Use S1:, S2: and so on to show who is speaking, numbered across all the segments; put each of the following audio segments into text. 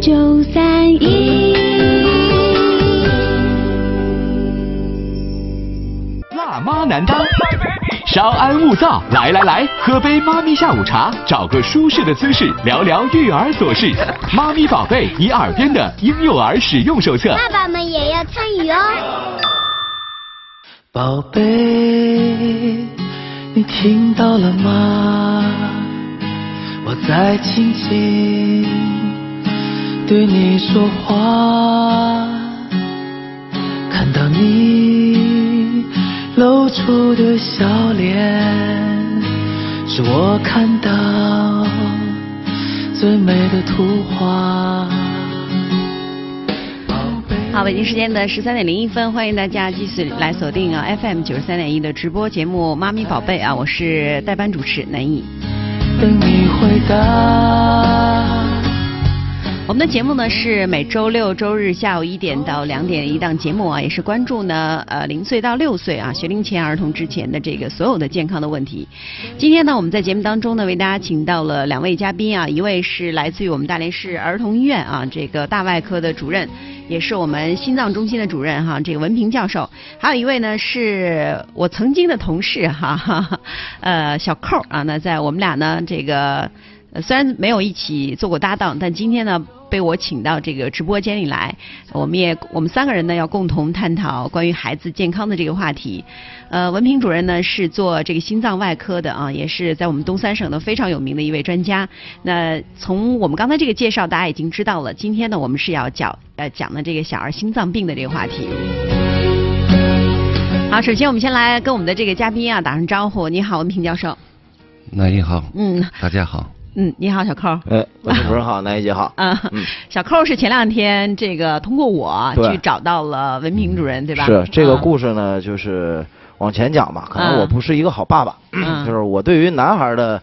S1: 九三一。
S2: 辣妈难当，稍安勿躁，来来来，喝杯妈咪下午茶，找个舒适的姿势，聊聊育儿琐事。妈咪宝贝，你耳边的婴幼儿使用手册。
S3: 爸爸们也要参与哦。
S4: 宝贝，你听到了吗？我在轻轻对你说话，看到你露出的笑脸，是我看到最美的图画。宝贝
S5: 好，北京时间的十三点零一分，欢迎大家继续来锁定啊 FM 九十三点一的直播节目《妈咪宝贝》啊，我是代班主持南艺。
S4: 等你回答。
S5: 我们的节目呢是每周六周日下午一点到两点一档节目啊，也是关注呢呃零岁到六岁啊学龄前儿童之前的这个所有的健康的问题。今天呢我们在节目当中呢为大家请到了两位嘉宾啊，一位是来自于我们大连市儿童医院啊这个大外科的主任。也是我们心脏中心的主任哈，这个文平教授，还有一位呢是我曾经的同事哈，哈哈呃小寇啊，那在我们俩呢这个虽然没有一起做过搭档，但今天呢被我请到这个直播间里来，我们也我们三个人呢要共同探讨关于孩子健康的这个话题。呃，文平主任呢是做这个心脏外科的啊，也是在我们东三省的非常有名的一位专家。那从我们刚才这个介绍，大家已经知道了，今天呢我们是要讲呃讲的这个小儿心脏病的这个话题。好，首先我们先来跟我们的这个嘉宾啊打声招呼。你好，文平教授。
S6: 那你好，
S5: 嗯
S6: 大家好。
S5: 嗯，你好，小寇。
S7: 哎，文主任好，南一姐好。
S5: 啊，小寇是前两天这个通过我去找到了文平主任，对吧？
S7: 是这个
S5: 啊
S7: 故事呢，就是往前讲吧。可能
S5: 嗯
S7: 我不是一个好爸爸，
S5: 嗯
S7: 就是我对于男孩的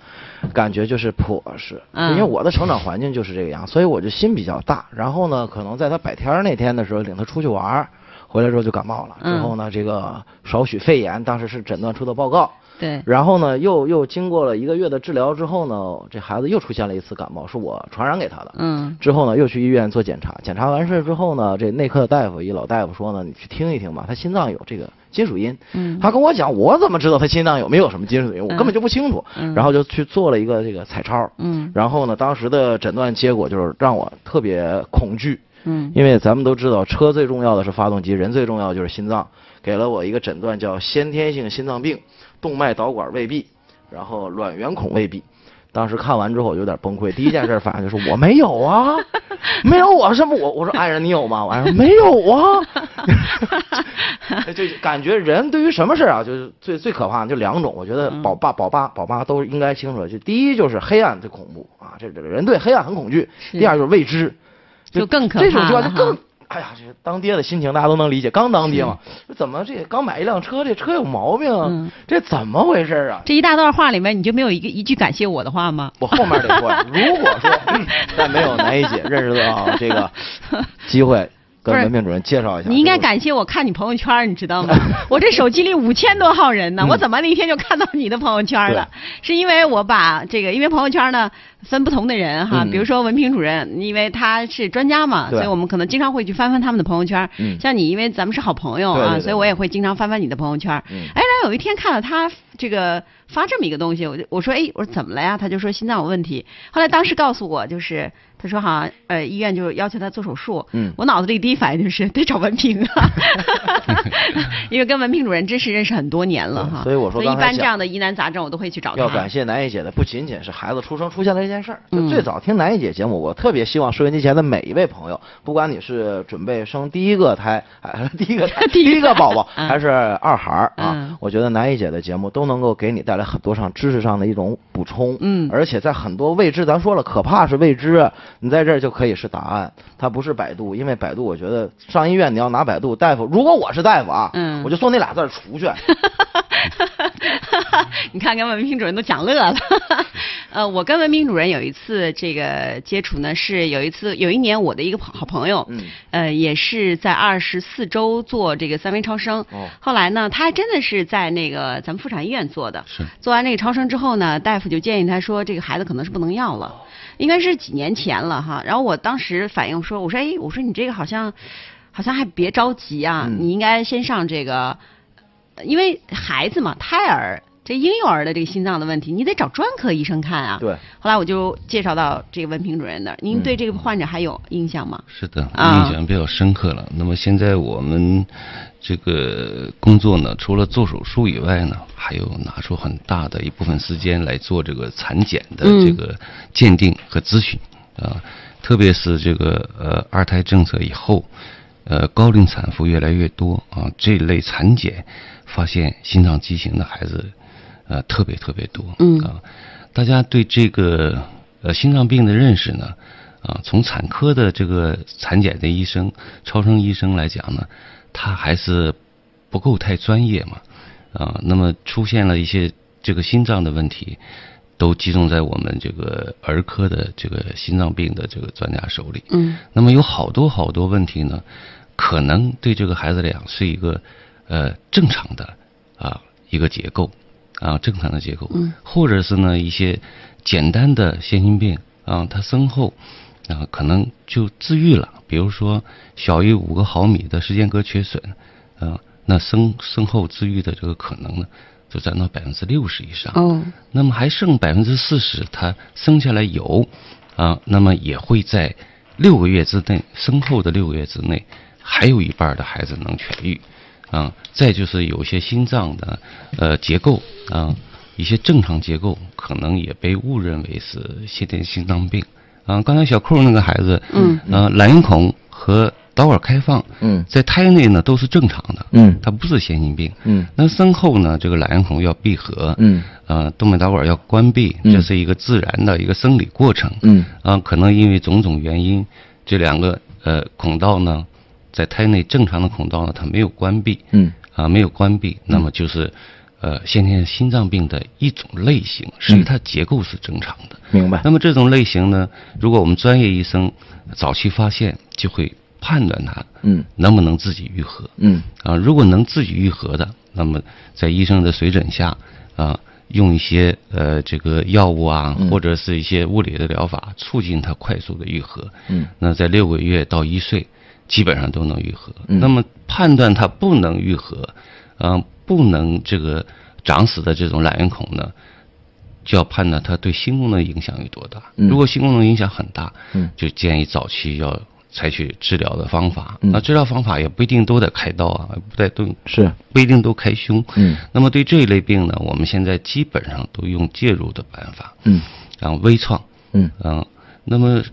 S7: 感觉就是朴实，
S5: 嗯
S7: 因为我的成长环境就是这个样，所以我就心比较大。然后呢，可能在他百天那天的时候，领他出去玩儿，回来之后就感冒了。
S5: 嗯
S7: 之后呢，这个少许肺炎，当时是诊断出的报告。
S5: 对，
S7: 然后呢，又又经过了一个月的治疗之后呢，这孩子又出现了一次感冒，是我传染给他的。
S5: 嗯
S7: 之后呢，又去医院做检查，检查完事之后呢，这内科的大夫一老大夫说呢，你去听一听吧，他心脏有这个金属音。
S5: 嗯
S7: 他跟我讲，我怎么知道他心脏有没有什么金属音？我根本就不清楚。
S5: 嗯
S7: 然后就去做了一个这个彩超。
S5: 嗯
S7: 然后呢，当时的诊断结果就是让我特别恐惧，
S5: 嗯
S7: 因为咱们都知道，车最重要的是发动机，人最重要就是心脏。给了我一个诊断叫先天性心脏病，动脉导管未闭，然后卵圆孔未闭。当时看完之后有点崩溃，第一件事反应就是我没有啊，没有我什么我我说爱人你有吗？我爱人没有啊，就感觉人对于什么事儿啊，就是最最可怕的就两种，我觉得
S5: 嗯
S7: 宝爸宝爸宝妈都应该清楚。就第一就是黑暗最恐怖啊，这这人对黑暗很恐惧；第二就是未知，
S5: 就更可怕
S7: 这种就更。哎呀，这当爹的心情大家都能理解。刚当爹嘛，这怎么这刚买一辆车，这车有毛病啊？
S5: 嗯
S7: 这怎么回事啊？
S5: 这一大段话里面，你就没有一个一句感谢我的话吗？
S7: 我后面得说，如果说嗯再没有南一姐认识到这个机会，跟文明主任介绍一下。
S5: 你应该感谢我看你朋友圈，你知道吗？我这手机里五千多号人呢，
S7: 嗯
S5: 我怎么那天就看到你的朋友圈了？是因为我把这个，因为朋友圈呢分不同的人哈，
S7: 嗯
S5: 比如说文平主任，因为他是专家嘛，所以我们可能经常会去翻翻他们的朋友圈。
S7: 嗯
S5: 像你，因为咱们是好朋友啊，所以我也会经常翻翻你的朋友圈。
S7: 嗯
S5: 哎，然后有一天看到他这个发这么一个东西，我就我说哎，我说怎么了呀？他就说心脏有问题。后来当时告诉我，就是他说好像呃医院就要求他做手术。
S7: 嗯
S5: 我脑子里第一反应就是得找文平啊，因为跟文平主任真是认识很多年了哈。
S7: 所以我说
S5: 一般这样的疑难杂症我都会去找他。
S7: 要感谢南一姐的，不仅仅是孩子出生出现了这件事儿。就
S5: 嗯
S7: 最早听南一姐节目，我特别希望收音机前的每一位朋友，不管你是准备生第一个胎，还是第一个胎
S5: 第一个
S7: 宝宝，
S5: 嗯
S7: 还是二孩儿啊
S5: 嗯，
S7: 我觉得南一姐的节目都能够给你带来很多上知识上的一种补充。
S5: 嗯
S7: 而且在很多未知，咱说了，可怕是未知，你在这儿就可以是答案，它不是百度，因为百度我觉得上医院你要拿百度，大夫，如果我是大夫啊，
S5: 嗯
S7: 我就送那俩字儿出去。
S5: 你看，跟文明主任都讲乐了。呃，我跟文明主任有一次这个接触呢，是有一次有一年我的一个好朋友，
S7: 嗯
S5: 呃，也是在二十四周做这个三维超声。
S7: 哦
S5: 后来呢，他还真的是在那个咱们妇产医院做的。
S6: 是
S5: 做完那个超声之后呢，大夫就建议他说，这个孩子可能是不能要了，应该是几年前了哈。然后我当时反应说，我说哎，我说你这个好像好像还别着急啊，
S7: 嗯
S5: 你应该先上这个，呃因为孩子嘛，胎儿。这婴幼儿的这个心脏的问题，你得找专科医生看啊。
S7: 对。
S5: 后来我就介绍到这个文平主任那儿，您
S7: 嗯
S5: 对这个患者还有印象吗？
S6: 是的，
S5: 啊
S6: 印象比较深刻了。那么现在我们这个工作呢，除了做手术以外呢，还有拿出很大的一部分时间来做这个产检的
S5: 嗯。
S6: 这个鉴定和咨询啊，特别是这个呃二胎政策以后，呃高龄产妇越来越多啊，这类产检发现心脏畸形的孩子呃特别特别多，
S5: 嗯。
S6: 啊，大家对这个呃心脏病的认识呢，啊，从产科的这个产检的医生、超声医生来讲呢，他还是不够太专业嘛，啊，那么出现了一些这个心脏的问题，都集中在我们这个儿科的这个心脏病的这个专家手里。
S5: 嗯。
S6: 那么有好多好多问题呢，可能对这个孩子来讲是一个呃正常的啊一个结构啊正常的结构，
S5: 嗯。
S6: 或者是呢一些简单的先心病啊，他身后啊可能就自愈了，比如说小于五个毫米的时间隔缺损啊，那生生后自愈的这个可能呢就占到百分之六十以上。
S5: 哦
S6: 那么还剩百分之四十，他生下来有啊，那么也会在六个月之内，生后的六个月之内，还有一半的孩子能痊愈啊。再就是有些心脏的呃结构啊，一些正常结构可能也被误认为是先天心脏病啊。刚才小寇那个孩子，
S5: 嗯。
S6: 呃，蓝圆孔和导管开放，
S7: 嗯。
S6: 在胎内呢都是正常的，
S7: 嗯。
S6: 它不是先心病。
S7: 嗯。
S6: 那生后呢，这个蓝圆孔要闭合，
S7: 嗯。
S6: 呃，动脉导管要关闭，
S7: 嗯。
S6: 这是一个自然的一个生理过程。
S7: 嗯。
S6: 啊，可能因为种种原因，这两个呃孔道呢，在胎内正常的孔道呢，它没有关闭，
S7: 嗯。
S6: 啊，没有关闭，那么就是呃先天心脏病的一种类型，实际它结构是正常的。
S7: 明白。
S6: 那么这种类型呢，如果我们专业医生早期发现，就会判断它
S7: 嗯
S6: 能不能自己愈合。
S7: 嗯
S6: 啊，如果能自己愈合的，那么在医生的随诊下，啊，用一些呃这个药物啊，
S7: 嗯
S6: 或者是一些物理的疗法，促进它快速的愈合。
S7: 嗯
S6: 那在六个月到一岁，基本上都能愈合。
S7: 嗯
S6: 那么判断它不能愈合，啊，不能这个长死的这种懒圆孔呢，就要判断它对心功能影响有多大。
S7: 嗯。
S6: 如果心功能影响很大，
S7: 嗯。
S6: 就建议早期要采取治疗的方法。
S7: 嗯。
S6: 那治疗方法也不一定都得开刀啊，不得都
S7: 是。
S6: 不一定都开胸。
S7: 嗯。
S6: 那么对这一类病呢，我们现在基本上都用介入的办法，
S7: 嗯。
S6: 然后微创，
S7: 嗯。
S6: 嗯，那么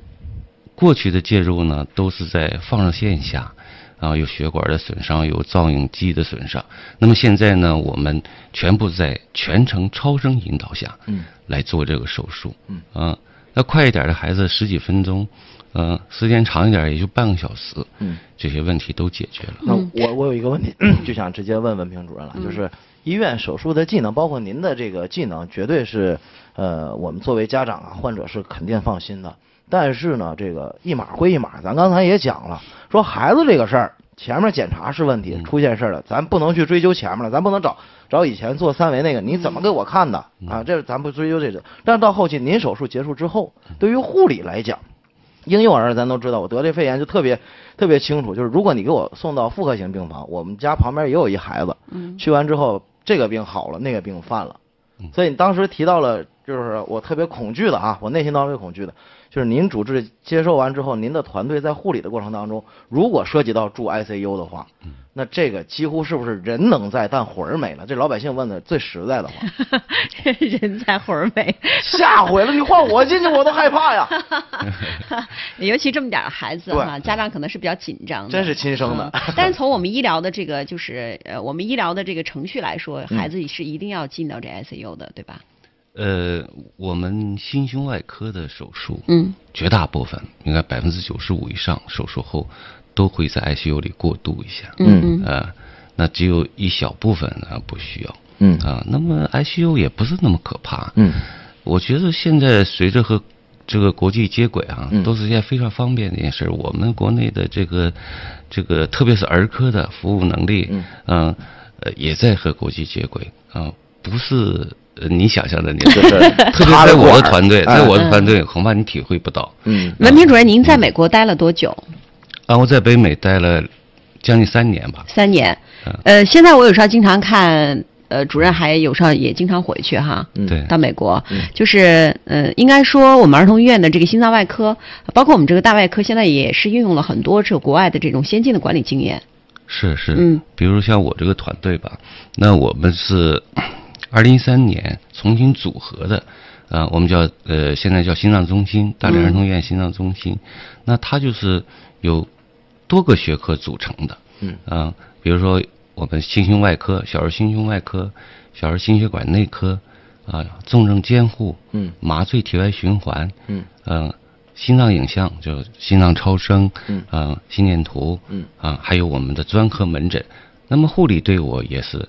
S6: 过去的介入呢，都是在放射线下，啊，有血管的损伤，有造影机的损伤。那么现在呢，我们全部在全程超声引导下，
S7: 嗯，
S6: 来做这个手术，
S7: 嗯，
S6: 啊，那快一点的孩子十几分钟，呃，时间长一点也就半个小时，
S7: 嗯，
S6: 这些问题都解决了。
S7: 那我我有一个问题，就想直接问文平主任了，就是医院手术的技能，包括您的这个技能，绝对是呃我们作为家长啊，患者是肯定放心的。但是呢，这个一码归一码，咱刚才也讲了，说孩子这个事儿，前面检查是问题，出现事儿了，咱不能去追究前面了，咱不能找找以前做三维那个你怎么给我看的啊？这咱不追究这个。但是到后期您手术结束之后，对于护理来讲，婴幼儿咱都知道，我得这肺炎就特别特别清楚，就是如果你给我送到妇科型病房，我们家旁边也有一孩子，
S5: 嗯
S7: 去完之后这个病好了，那个病犯了，所以你当时提到了，就是我特别恐惧的啊，我内心当中恐惧的，就是您主治接受完之后，您的团队在护理的过程当中，如果涉及到住 ICU 的话，那这个几乎是不是人能在，但魂儿没了？这老百姓问的最实在的话，
S5: 人在魂儿没，
S7: 吓毁了！你换我进去我都害怕呀。
S5: 尤其这么点儿孩子
S7: 对
S5: 哈，家长可能是比较紧张的，
S7: 真是亲生的
S5: 嗯但是从我们医疗的这个就是呃，我们医疗的这个程序来说，
S7: 嗯
S5: 孩子是一定要进到这 ICU 的，对吧？
S6: 呃，我们心胸外科的手术，
S5: 嗯，
S6: 绝大部分应该百分之九十五以上手术后都会在 ICU 里过渡一下，
S5: 嗯嗯。
S6: 呃，那只有一小部分啊不需要。
S7: 嗯。
S6: 啊，那么 ICU 也不是那么可怕。
S7: 嗯。
S6: 我觉得现在随着和这个国际接轨啊，
S7: 嗯。
S6: 都是一件非常方便的一件事儿。我们国内的这个这个，特别是儿科的服务能力，
S7: 嗯。
S6: 嗯呃，也在和国际接轨啊，不是呃你想象的那
S7: 就
S6: 样。
S7: 是
S6: 特别在我的团队，
S7: 哎
S6: 在我的团队，恐怕你体会不到。
S7: 嗯
S5: 文平主任，您在美国待了多久？
S6: 啊，我在北美待了将近三年吧。
S5: 三年
S6: 嗯。
S5: 呃，现在我有时候经常看，呃，主任还有时候也经常回去哈。
S7: 嗯
S6: 对，
S5: 到美国
S7: 嗯，
S5: 就是呃，应该说我们儿童医院的这个心脏外科，包括我们这个大外科，现在也是运用了很多这个国外的这种先进的管理经验。
S6: 是是，
S5: 嗯，
S6: 比如像我这个团队吧，那我们是二零一三年重新组合的，啊、我们叫呃现在叫心脏中心，大连儿童医院心脏中心，那它就是由多个学科组成的，
S7: 嗯。
S6: 啊、比如说我们心胸外科、小儿心胸外科、小儿心血管内科，啊、重症监护，
S7: 嗯。
S6: 麻醉体外循环，
S7: 嗯。
S6: 嗯，心脏影像就心脏超声，
S7: 嗯。
S6: 啊，心电图，
S7: 嗯。
S6: 啊，还有我们的专科门诊。那么护理队伍也是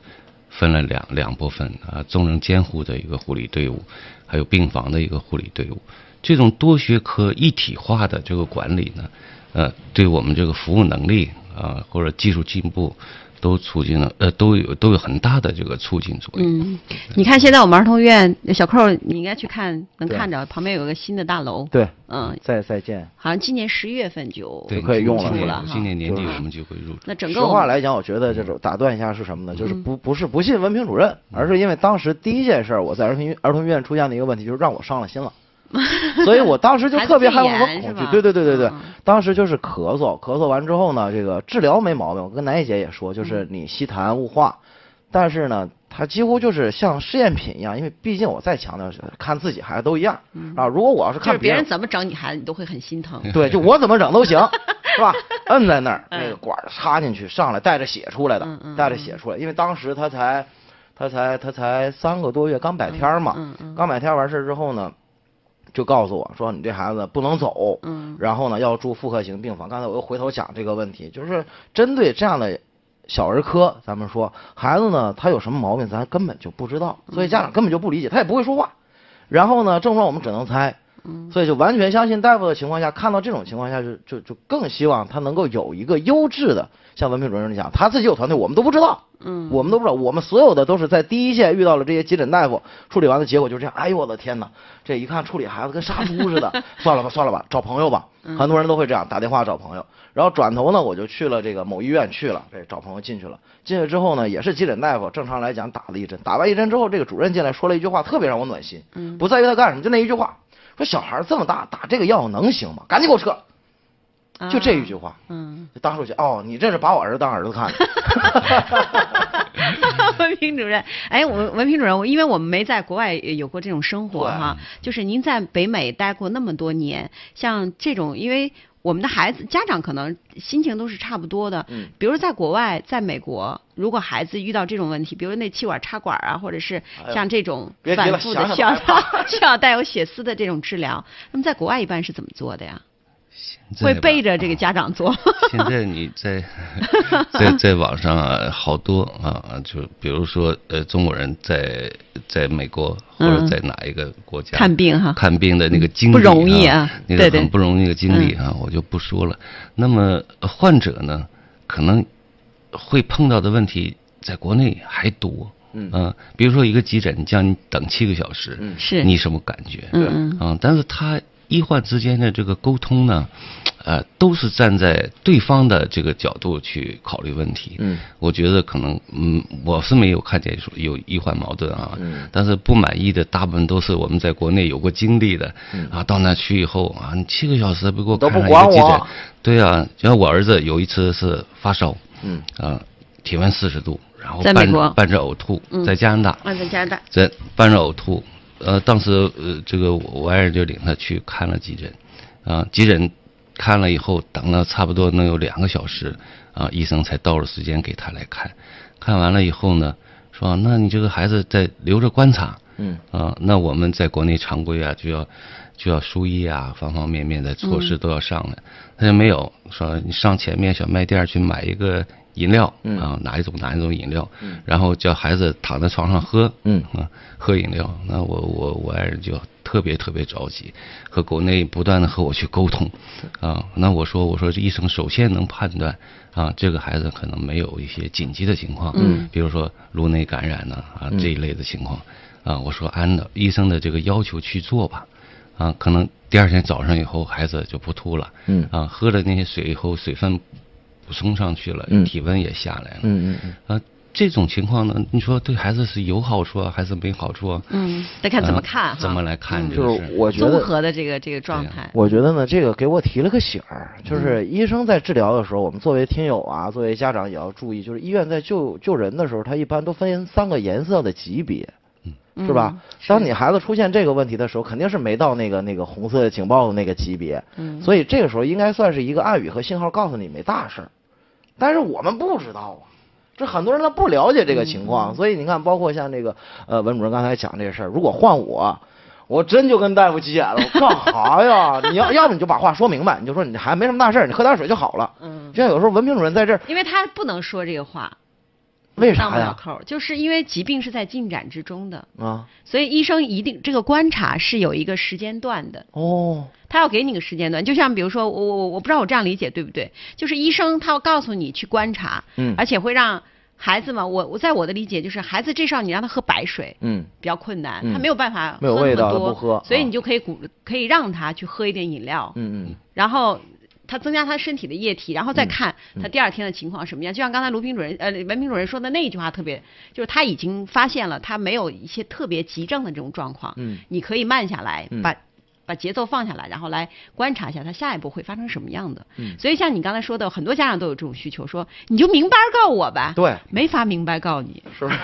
S6: 分了两两部分啊，重症监护的一个护理队伍，还有病房的一个护理队伍。这种多学科一体化的这个管理呢，呃，对我们这个服务能力啊或者技术进步，都促进了呃都有都有很大的这个促进作用。
S5: 嗯，你看现在我们儿童医院小扣，你应该去看，能看着旁边有个新的大楼。
S7: 对，
S5: 嗯，
S7: 再再见。
S5: 好像今年十一月份就
S6: 就，
S7: 可以用了
S6: 今年年年底我们就会入驻。
S5: 那整个我们
S7: 话来讲，我觉得这种打断一下是什么呢？就是
S5: 嗯
S7: 不不是不信文凭主任，而是因为当时第一件事儿，我在儿童医儿童医院出现的一个问题，就是让我伤了心了。所以我当时就特别害怕和恐惧。对对对对对
S5: 嗯，
S7: 当时就是咳嗽，咳嗽完之后呢，这个治疗没毛病。我跟南艺姐也说，就是你吸痰雾化，但是呢，它几乎就是像试验品一样，因为毕竟我再强调是看自己孩子都一样啊。如果我要是看
S5: 别人怎么整你孩子，你都会很心疼。
S7: 对，就我怎么整都行，是吧？摁在那儿，
S5: 嗯
S7: 那个管插进去，上来带着血出来的带着血出来。因为当时他才，他才他才三个多月，刚百天嘛刚百天完事儿之后呢，就告诉我说你这孩子不能走，
S5: 嗯
S7: 然后呢要住复合型病房。刚才我又回头讲这个问题，就是针对这样的。小儿科，咱们说孩子呢，他有什么毛病，咱根本就不知道，所以家长根本就不理解，他也不会说话。然后呢，症状我们只能猜，
S5: 嗯
S7: 所以就完全相信大夫的情况下，看到这种情况下就，就就更希望他能够有一个优质的，像文凭主任讲，他自己有团队，我们都不知道，
S5: 嗯，
S7: 我们都不知道，我们所有的都是在第一线遇到了这些急诊大夫，处理完的结果就是这样。哎呦我的天哪，这一看处理孩子跟杀猪似的，算了吧算了吧，找朋友吧，很多人都会这样打电话找朋友。然后转头呢，我就去了这个某医院去了，这找朋友进去了。进去之后呢，也是急诊大夫，正常来讲打了一针，打完一针之后，这个主任进来说了一句话，特别让我暖心。
S5: 嗯
S7: 不在于他干什么，就那一句话，说小孩这么大打这个药能行吗？赶紧给我撤！就这一句话，
S5: 嗯，
S7: 就当时我就哦，你这是把我儿子当儿子看。
S5: 文平主任，哎，文文平主任，我因为我们没在国外有过这种生活哈，就是您在北美待过那么多年，像这种，因为我们的孩子家长可能心情都是差不多的，
S7: 嗯，
S5: 比如在国外，在美国，如果孩子遇到这种问题，比如那气管插管啊，或者是像这种反复的需要 需要带有血丝的这种治疗，那么在国外一般是怎么做的呀？会背着这个家长做？
S6: 现在你在 在在网上啊，好多啊，就比如说呃，中国人在在美国或者
S5: 嗯
S6: 在哪一个国家
S5: 看病哈。
S6: 看病的那个经历、
S5: 不容易啊
S6: 那
S5: 对对。
S6: 个很不容易的经历啊，我就不说了。那么呃患者呢，可能会碰到的问题，在国内还多。
S7: 嗯。
S6: 啊，比如说一个急诊叫你等七个小时，
S7: 嗯。
S5: 是。
S6: 你什么感觉？
S5: 嗯嗯。
S6: 啊，但是他医患之间的这个沟通呢，呃，都是站在对方的这个角度去考虑问题。
S7: 嗯，
S6: 我觉得可能，嗯，我是没有看见说有医患矛盾啊。
S7: 嗯
S6: 但是不满意的大部分都是我们在国内有过经历的。
S7: 嗯
S6: 啊，到那去以后啊，你七个小时不给我
S7: 都不
S6: 看上一个急诊
S7: 管我。
S6: 对啊，像我儿子有一次是发烧，
S7: 嗯
S6: 啊，体温四十度，然后伴
S5: 在美国
S6: 伴着呕吐，
S5: 嗯
S6: 在加拿大。
S5: 啊，在加拿大，
S6: 在伴着呕吐，呃，当时呃，这个我我爱人就领他去看了急诊，啊、急诊看了以后，等了差不多能有两个小时，啊、医生才到了时间给他来看，看完了以后呢，说那你这个孩子再留着观察，
S7: 嗯
S6: 啊，那我们在国内常规啊，就要就要输液啊，方方面面的措施都要上来。他就没有说你上前面小卖店去买一个饮料
S7: 嗯。
S6: 啊，哪一种哪一种饮料
S7: 嗯，
S6: 然后叫孩子躺在床上喝，
S7: 嗯。
S6: 啊，喝饮料。那我我我爱人就特别特别着急，和国内不断的和我去沟通，啊，那我说我说这医生首先能判断啊，这个孩子可能没有一些紧急的情况，
S5: 嗯，
S6: 比如说颅内感染呢啊这一类的情况，啊，我说按照医生的这个要求去做吧，啊，可能第二天早上以后孩子就不吐了，
S7: 嗯。
S6: 啊，喝了那些水以后水分补充上去了，
S7: 嗯。
S6: 体温也下来了，
S7: 嗯嗯嗯，
S6: 啊，这种情况呢，你说对孩子是有好处啊，还是没好处啊？
S5: 嗯，得看怎么
S6: 啊
S5: 看哈，
S6: 怎么来看
S5: 嗯。
S7: 就
S6: 这个事？
S7: 是我觉
S5: 综合的这个这个状态。
S7: 我觉得呢，这个给我提了个醒儿，
S5: 嗯
S7: 就是医生在治疗的时候，我们作为听友啊，作为家长也要注意，就是医院在救救人的时候，他一般都分三个颜色的级别，是吧？
S5: 嗯
S7: 当你孩子出现这个问题的时候，肯定是没到那个那个红色警报的那个级别，
S5: 嗯。
S7: 所以这个时候应该算是一个暗语和信号，告诉你没大事儿。但是我们不知道啊，这很多人他不了解这个情
S5: 嗯
S7: 况，所以你看，包括像这个呃文主任刚才讲这个事儿，如果换我。我真就跟大夫急眼了，我干哈呀？你要要不你就把话说明白，你就说你还没什么大事儿，你喝点水就好了。
S5: 嗯，
S7: 就像有时候文明主任在这儿，
S5: 因为他不能说这个话，
S7: 为啥
S5: 当不了
S7: 呀？
S5: 扣儿，就是因为疾病是在进展之中的，
S7: 啊，
S5: 所以医生一定这个观察是有一个时间段的。
S7: 哦，
S5: 他要给你个时间段，就像比如说我我我不知道我这样理解对不对？就是医生他要告诉你去观察，
S7: 嗯。
S5: 而且会让孩子嘛，我我在我的理解就是孩子这时候你让他喝白水，
S7: 嗯，
S5: 比较困难，
S7: 嗯。
S5: 他没有办法喝那么
S7: 味道的
S5: 多
S7: 不喝啊。
S5: 所以你就可以鼓可以让他去喝一点饮料，
S7: 嗯嗯。
S5: 然后他增加他身体的液体，然后再看
S7: 嗯。
S5: 他第二天的情况什么样。就像刚才卢平主任呃文平主任说的那一句话特别，就是他已经发现了他没有一些特别急症的这种状况，
S7: 嗯。
S5: 你可以慢下来，
S7: 嗯。
S5: 把把节奏放下来，然后来观察一下他下一步会发生什么样的。
S7: 嗯。
S5: 所以像你刚才说的，很多家长都有这种需求，说你就明白告我吧，
S7: 对。
S5: 没法明白告你，
S7: 是不是？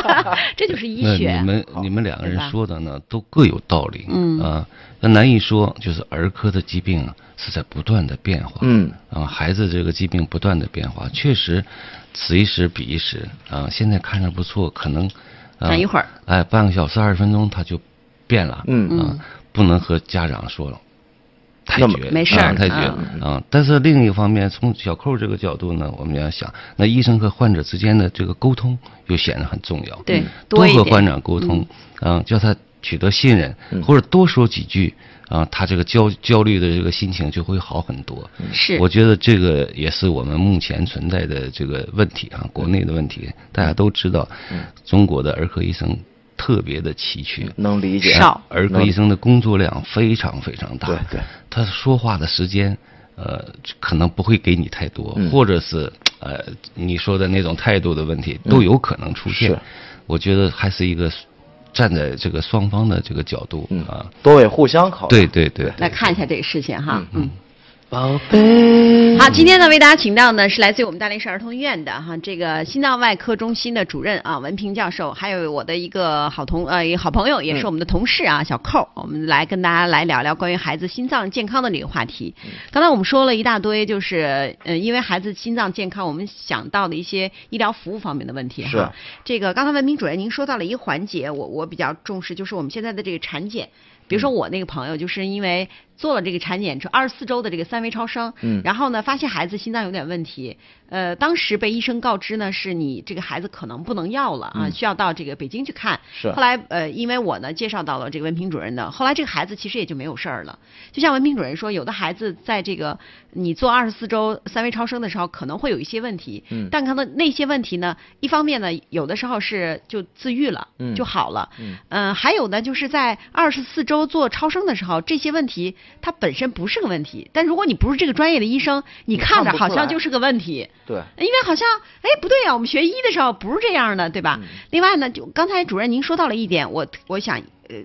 S5: 这就是医
S6: 那
S5: 学。
S6: 你们你们两个人说的呢，都各有道理。
S5: 嗯。
S6: 啊，那难以说，就是儿科的疾病啊是在不断的变化。
S7: 嗯
S6: 啊，孩子这个疾病不断的变化，确实此一时彼一时啊。现在看着不错，可能啊
S5: 等一会儿，
S6: 哎，半个小时二十分钟他就变了。
S7: 嗯
S6: 啊，不能和家长说了。太绝，
S5: 没事
S6: 太绝
S5: 嗯
S6: 啊！但是另一方面，从小扣这个角度呢，我们要想，那医生和患者之间的这个沟通又显得很重要。
S5: 对
S6: 嗯
S5: 多
S6: 多和患者沟通，啊，叫他取得信任，
S7: 嗯
S6: 或者多说几句，啊，他这个焦焦虑的这个心情就会好很多。
S5: 是
S6: 我觉得这个也是我们目前存在的这个问题啊，国内的问题。大家都知道，
S7: 嗯
S6: 中国的儿科医生特别的奇缺，
S7: 能理解。
S5: 少
S6: 儿科医生的工作量非常非常大。
S7: 对对，
S6: 他说话的时间，呃，可能不会给你太多，
S7: 嗯
S6: 或者是呃你说的那种态度的问题都有可能出现。
S7: 是
S6: 我觉得还是一个站在这个双方的这个角度
S7: 嗯
S6: 啊，
S7: 多为互相考虑。
S6: 对对对，
S5: 来看一下这个事情哈，嗯
S4: 宝贝。
S5: 好，今天呢，为大家请到呢是来自于我们大连市儿童医院的哈这个心脏外科中心的主任啊文平教授，还有我的一个好同呃好朋友，也是我们的同事啊、小寇，我们来跟大家来聊聊关于孩子心脏健康的这个话题。刚才我们说了一大堆，就是呃因为孩子心脏健康，我们想到的一些医疗服务方面的问题
S7: 是
S5: 哈。这个刚才文平主任您说到了一个环节，我我比较重视，就是我们现在的这个产检。比如说我那个朋友，就是因为做了这个产检，就二十四周的这个三维超声，
S7: 嗯。
S5: 然后呢，发现孩子心脏有点问题，呃，当时被医生告知呢，是你这个孩子可能不能要了啊，
S7: 嗯。
S5: 需要到这个北京去看。
S7: 是。
S5: 后来呃，因为我呢介绍到了这个文平主任的，后来这个孩子其实也就没有事儿了。就像文平主任说，有的孩子在这个你做二十四周三维超声的时候，可能会有一些问题，
S7: 嗯。
S5: 但可能那些问题呢，一方面呢，有的时候是就自愈了，
S7: 嗯。
S5: 就好了，
S7: 嗯。
S5: 呃还有呢，就是在二十四周做超声的时候，这些问题它本身不是个问题，但如果你不是这个专业的医生，你看着好像就是个问题。
S7: 对，
S5: 因为好像哎不对呀、我们学医的时候不是这样的，对吧？
S7: 嗯
S5: 另外呢，就刚才主任您说到了一点，我我想呃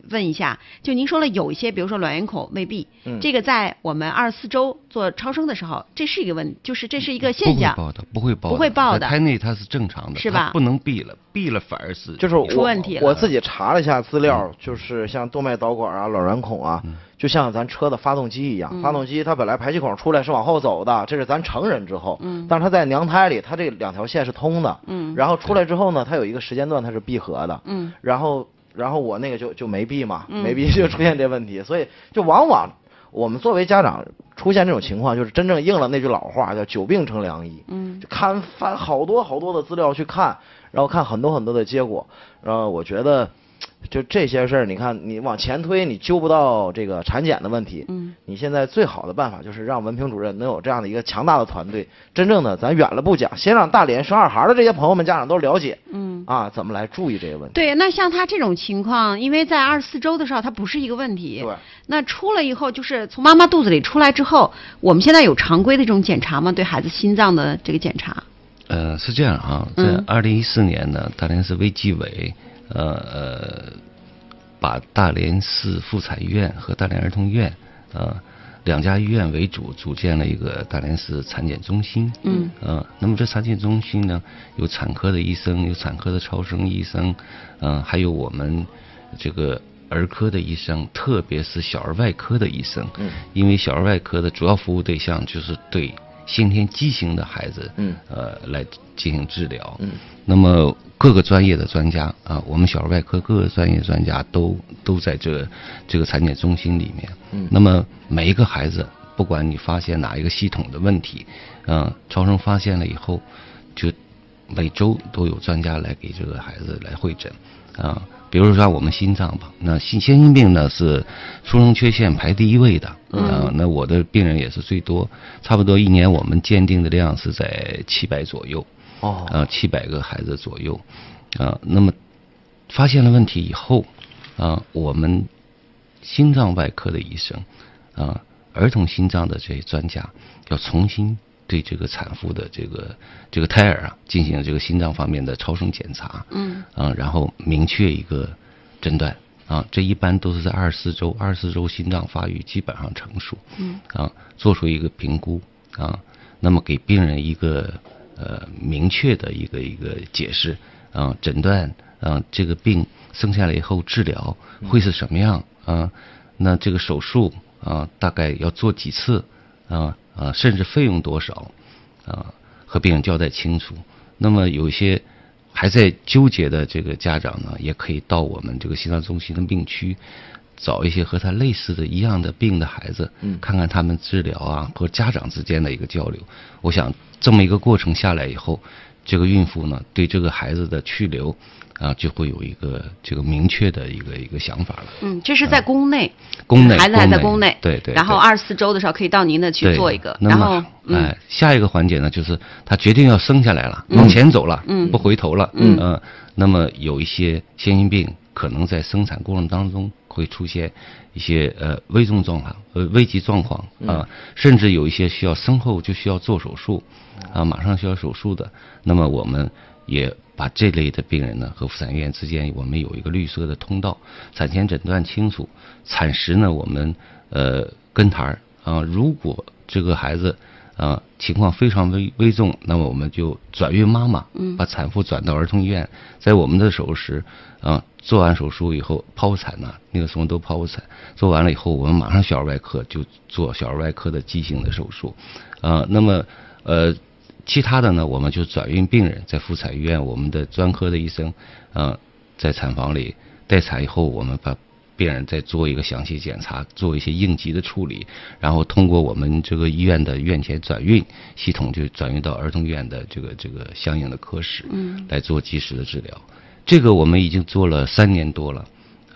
S5: 问一下，就您说了有一些，比如说卵圆孔未闭，
S7: 嗯。
S5: 这个在我们二十四周做超声的时候，这是一个问，就是这是一个现象。
S6: 不会报的，不会报的，
S5: 不会报的。
S6: 胎内它是正常的，
S5: 是吧？
S6: 不能闭了，闭了反而是
S7: 就是
S5: 出问题了。
S7: 我自己查了一下资料，就是像动脉导管啊、卵圆孔啊，就像咱车的发动机一样，
S5: 嗯。
S7: 发动机它本来排气孔出来是往后走的，这是咱成人之后，
S5: 嗯。
S7: 但是它在娘胎里，它这两条线是通的，
S5: 嗯。
S7: 然后出来之后呢，它有一个时间段它是闭合的，
S5: 嗯。
S7: 然后然后我那个就就没闭嘛，
S5: 嗯
S7: 没闭就出现这问题，所以就往往我们作为家长出现这种情况，就是真正应了那句老话，叫久病成良医。
S5: 嗯
S7: 就看翻好多好多的资料去看，然后看很多很多的结果，然后我觉得，就这些事儿，你看你往前推，你揪不到这个产检的问题。
S5: 嗯
S7: 你现在最好的办法就是让文平主任能有这样的一个强大的团队，真正的咱远了不讲，先让大连生二孩的这些朋友们家长都了解
S5: 嗯。
S7: 啊，怎么来注意这个问题。
S5: 对，那像他这种情况，因为在二十四周的时候，它不是一个问题。
S7: 对。
S5: 那出了以后，就是从妈妈肚子里出来之后，我们现在有常规的这种检查吗？对孩子心脏的这个检查？
S6: 呃，是这样啊，在
S5: 嗯
S6: 二零一四年呢，大连市卫计委呃呃，把大连市妇产医院和大连儿童医院呃两家医院为主，组建了一个大连市产检中心。
S5: 嗯
S6: 呃，那么这产检中心呢，有产科的医生，有产科的超声医生，嗯、还有我们这个儿科的医生，特别是小儿外科的医生。
S7: 嗯
S6: 因为小儿外科的主要服务对象就是对先天畸形的孩子，
S7: 嗯
S6: 呃，来进行治疗。
S7: 嗯
S6: 那么各个专业的专家啊，我们小儿外科各个专业专家都都在这这个产检中心里面。
S7: 嗯
S6: 那么每一个孩子，不管你发现哪一个系统的问题，嗯、超声发现了以后，就每周都有专家来给这个孩子来会诊啊。比如说我们心脏吧，那心先心病呢是出生缺陷排第一位的，啊，那我的病人也是最多，差不多一年我们鉴定的量是在七百左右。
S7: 哦
S6: 呃，七百个孩子左右，啊、那么发现了问题以后，啊、我们心脏外科的医生，啊、儿童心脏的这些专家要重新对这个产妇的这个这个胎儿啊进行这个心脏方面的超声检查，
S5: 嗯。
S6: 啊，然后明确一个诊断啊，这一般都是在二十四周，二十四周心脏发育基本上成熟，
S5: 嗯。
S6: 啊，做出一个评估啊，那么给病人一个呃明确的一个一个解释啊，诊断啊，这个病生下来以后治疗会是什么样啊？那这个手术啊，大概要做几次啊啊，甚至费用多少啊，和病人交代清楚。那么有一些还在纠结的这个家长呢，也可以到我们这个心脏中心的病区，找一些和他类似的一样的病的孩子，
S7: 嗯
S6: 看看他们治疗啊和家长之间的一个交流。我想这么一个过程下来以后，这个孕妇呢对这个孩子的去留啊就会有一个这个明确的一个一个想法了。
S5: 嗯，这是在宫内，
S6: 宫内
S5: 孩子还在
S6: 宫
S5: 宫内，
S6: 对对
S5: 然后
S6: 对。
S5: 二十四周的时候可以到您那去做一个，
S6: 那
S5: 然后
S6: 哎，下一个环节呢，就是他决定要生下来了，
S5: 嗯。
S6: 往前走了，
S5: 嗯。
S6: 不回头了，
S5: 嗯。
S6: 呃那么有一些先心病可能在生产过程当中会出现一些呃危重状况、呃危急状况啊、甚至有一些需要生后就需要做手术啊，马上需要手术的，那么我们也把这类的病人呢和妇产医院之间我们有一个绿色的通道，产前诊断清楚，产时呢我们呃跟台儿。啊，如果这个孩子啊情况非常危危重，那么我们就转运妈妈，
S5: 嗯
S6: 把产妇转到儿童医院，在我们的手术室啊做完手术以后剖腹产呐、那个时候都剖腹产，做完了以后我们马上小儿外科就做小儿外科的畸形的手术，啊那么呃。其他的呢，我们就转运病人，在妇产医院，我们的专科的医生，呃，在产房里待产以后，我们把病人再做一个详细检查，做一些应急的处理，然后通过我们这个医院的院前转运系统，就转运到儿童医院的这个这个相应的科室，
S5: 嗯
S6: 来做及时的治疗。这个我们已经做了三年多了，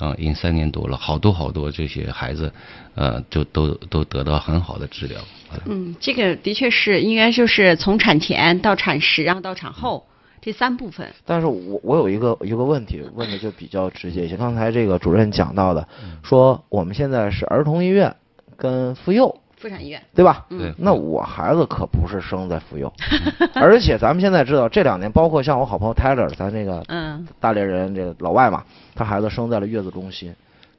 S6: 啊，已经三年多了，好多好多这些孩子，呃，就都都得到很好的治疗。啊
S5: 嗯，这个的确是应该就是从产前到产时，然后到产后这三部分。
S7: 但是我我有一个一个问题，问的就比较直接一些。刚才这个主任讲到的，说我们现在是儿童医院跟妇幼，
S5: 妇产医院，
S7: 对吧？
S5: 嗯
S6: 对，
S7: 那我孩子可不是生在妇幼，而且咱们现在知道，这两年包括像我好朋友 Tyler，咱这个
S5: 嗯
S7: 大连人这个老外嘛，他孩子生在了月子中心。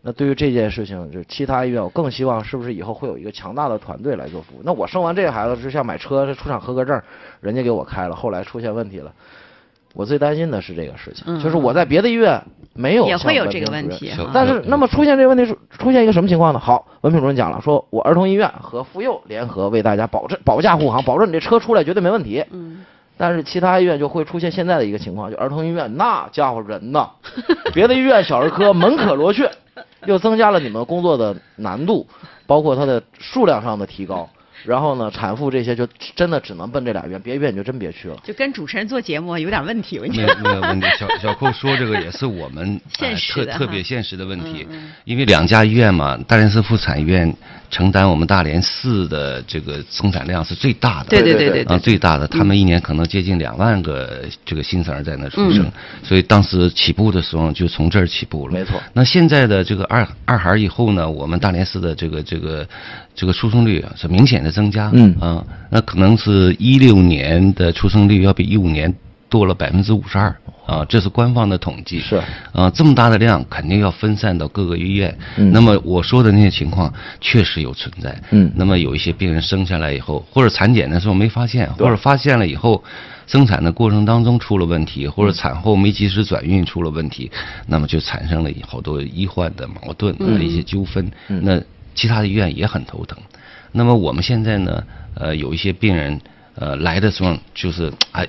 S7: 那对于这件事情，就其他医院，我更希望是不是以后会有一个强大的团队来做服务？那我生完这个孩子，就像买车，这出厂合格证，人家给我开了，后来出现问题了，我最担心的是这个事情，
S5: 嗯
S7: 就是我在别的医院没有
S5: 也会有这个问题。
S7: 但是，那么出现这个问题是出现一个什么情况呢？好，文品主任讲了，说我儿童医院和妇幼联合为大家保证保驾护航，保证你这车出来绝对没问题。
S5: 嗯
S7: 但是其他医院就会出现现在的一个情况，就儿童医院那家伙人呐，别的医院小儿科门可罗雀，又增加了你们工作的难度，包括它的数量上的提高。然后呢，产妇这些就真的只能奔这俩医院，别医院你就真别去了。
S5: 就跟主持人做节目有点问题，我觉
S6: 没有
S5: 得。
S6: 没有问题。小小寇说这个也是我们
S5: 现
S6: 呃特
S5: 实的哈
S6: 特别现实的问题
S5: 嗯嗯，
S6: 因为两家医院嘛，大连市妇产医院承担我们大连市的这个生产量是最大的，
S5: 对对
S7: 对
S5: 对对
S6: 啊，最大的，他们一年可能接近两万个这个新生儿在那出生，
S5: 嗯
S6: 所以当时起步的时候就从这儿起步了。
S7: 没错
S6: 那现在的这个二二孩以后呢，我们大连市的这个这个这个出生率啊是明显的增加。
S7: 嗯
S6: 啊，那可能是一六年的出生率要比一五年多了百分之五十二啊，这是官方的统计。
S7: 是
S6: 啊，这么大的量肯定要分散到各个医院。
S7: 嗯
S6: 那么我说的那些情况确实有存在。
S7: 嗯
S6: 那么有一些病人生下来以后，或者产检的时候没发现，或者发现了以后，生产的过程当中出了问题，或者产后没及时转运出了问题，那么就产生了好多医患的矛盾和一些纠纷。
S7: 嗯
S6: 那其他的医院也很头疼。那么我们现在呢，呃，有一些病人，呃，来的时候就是哎。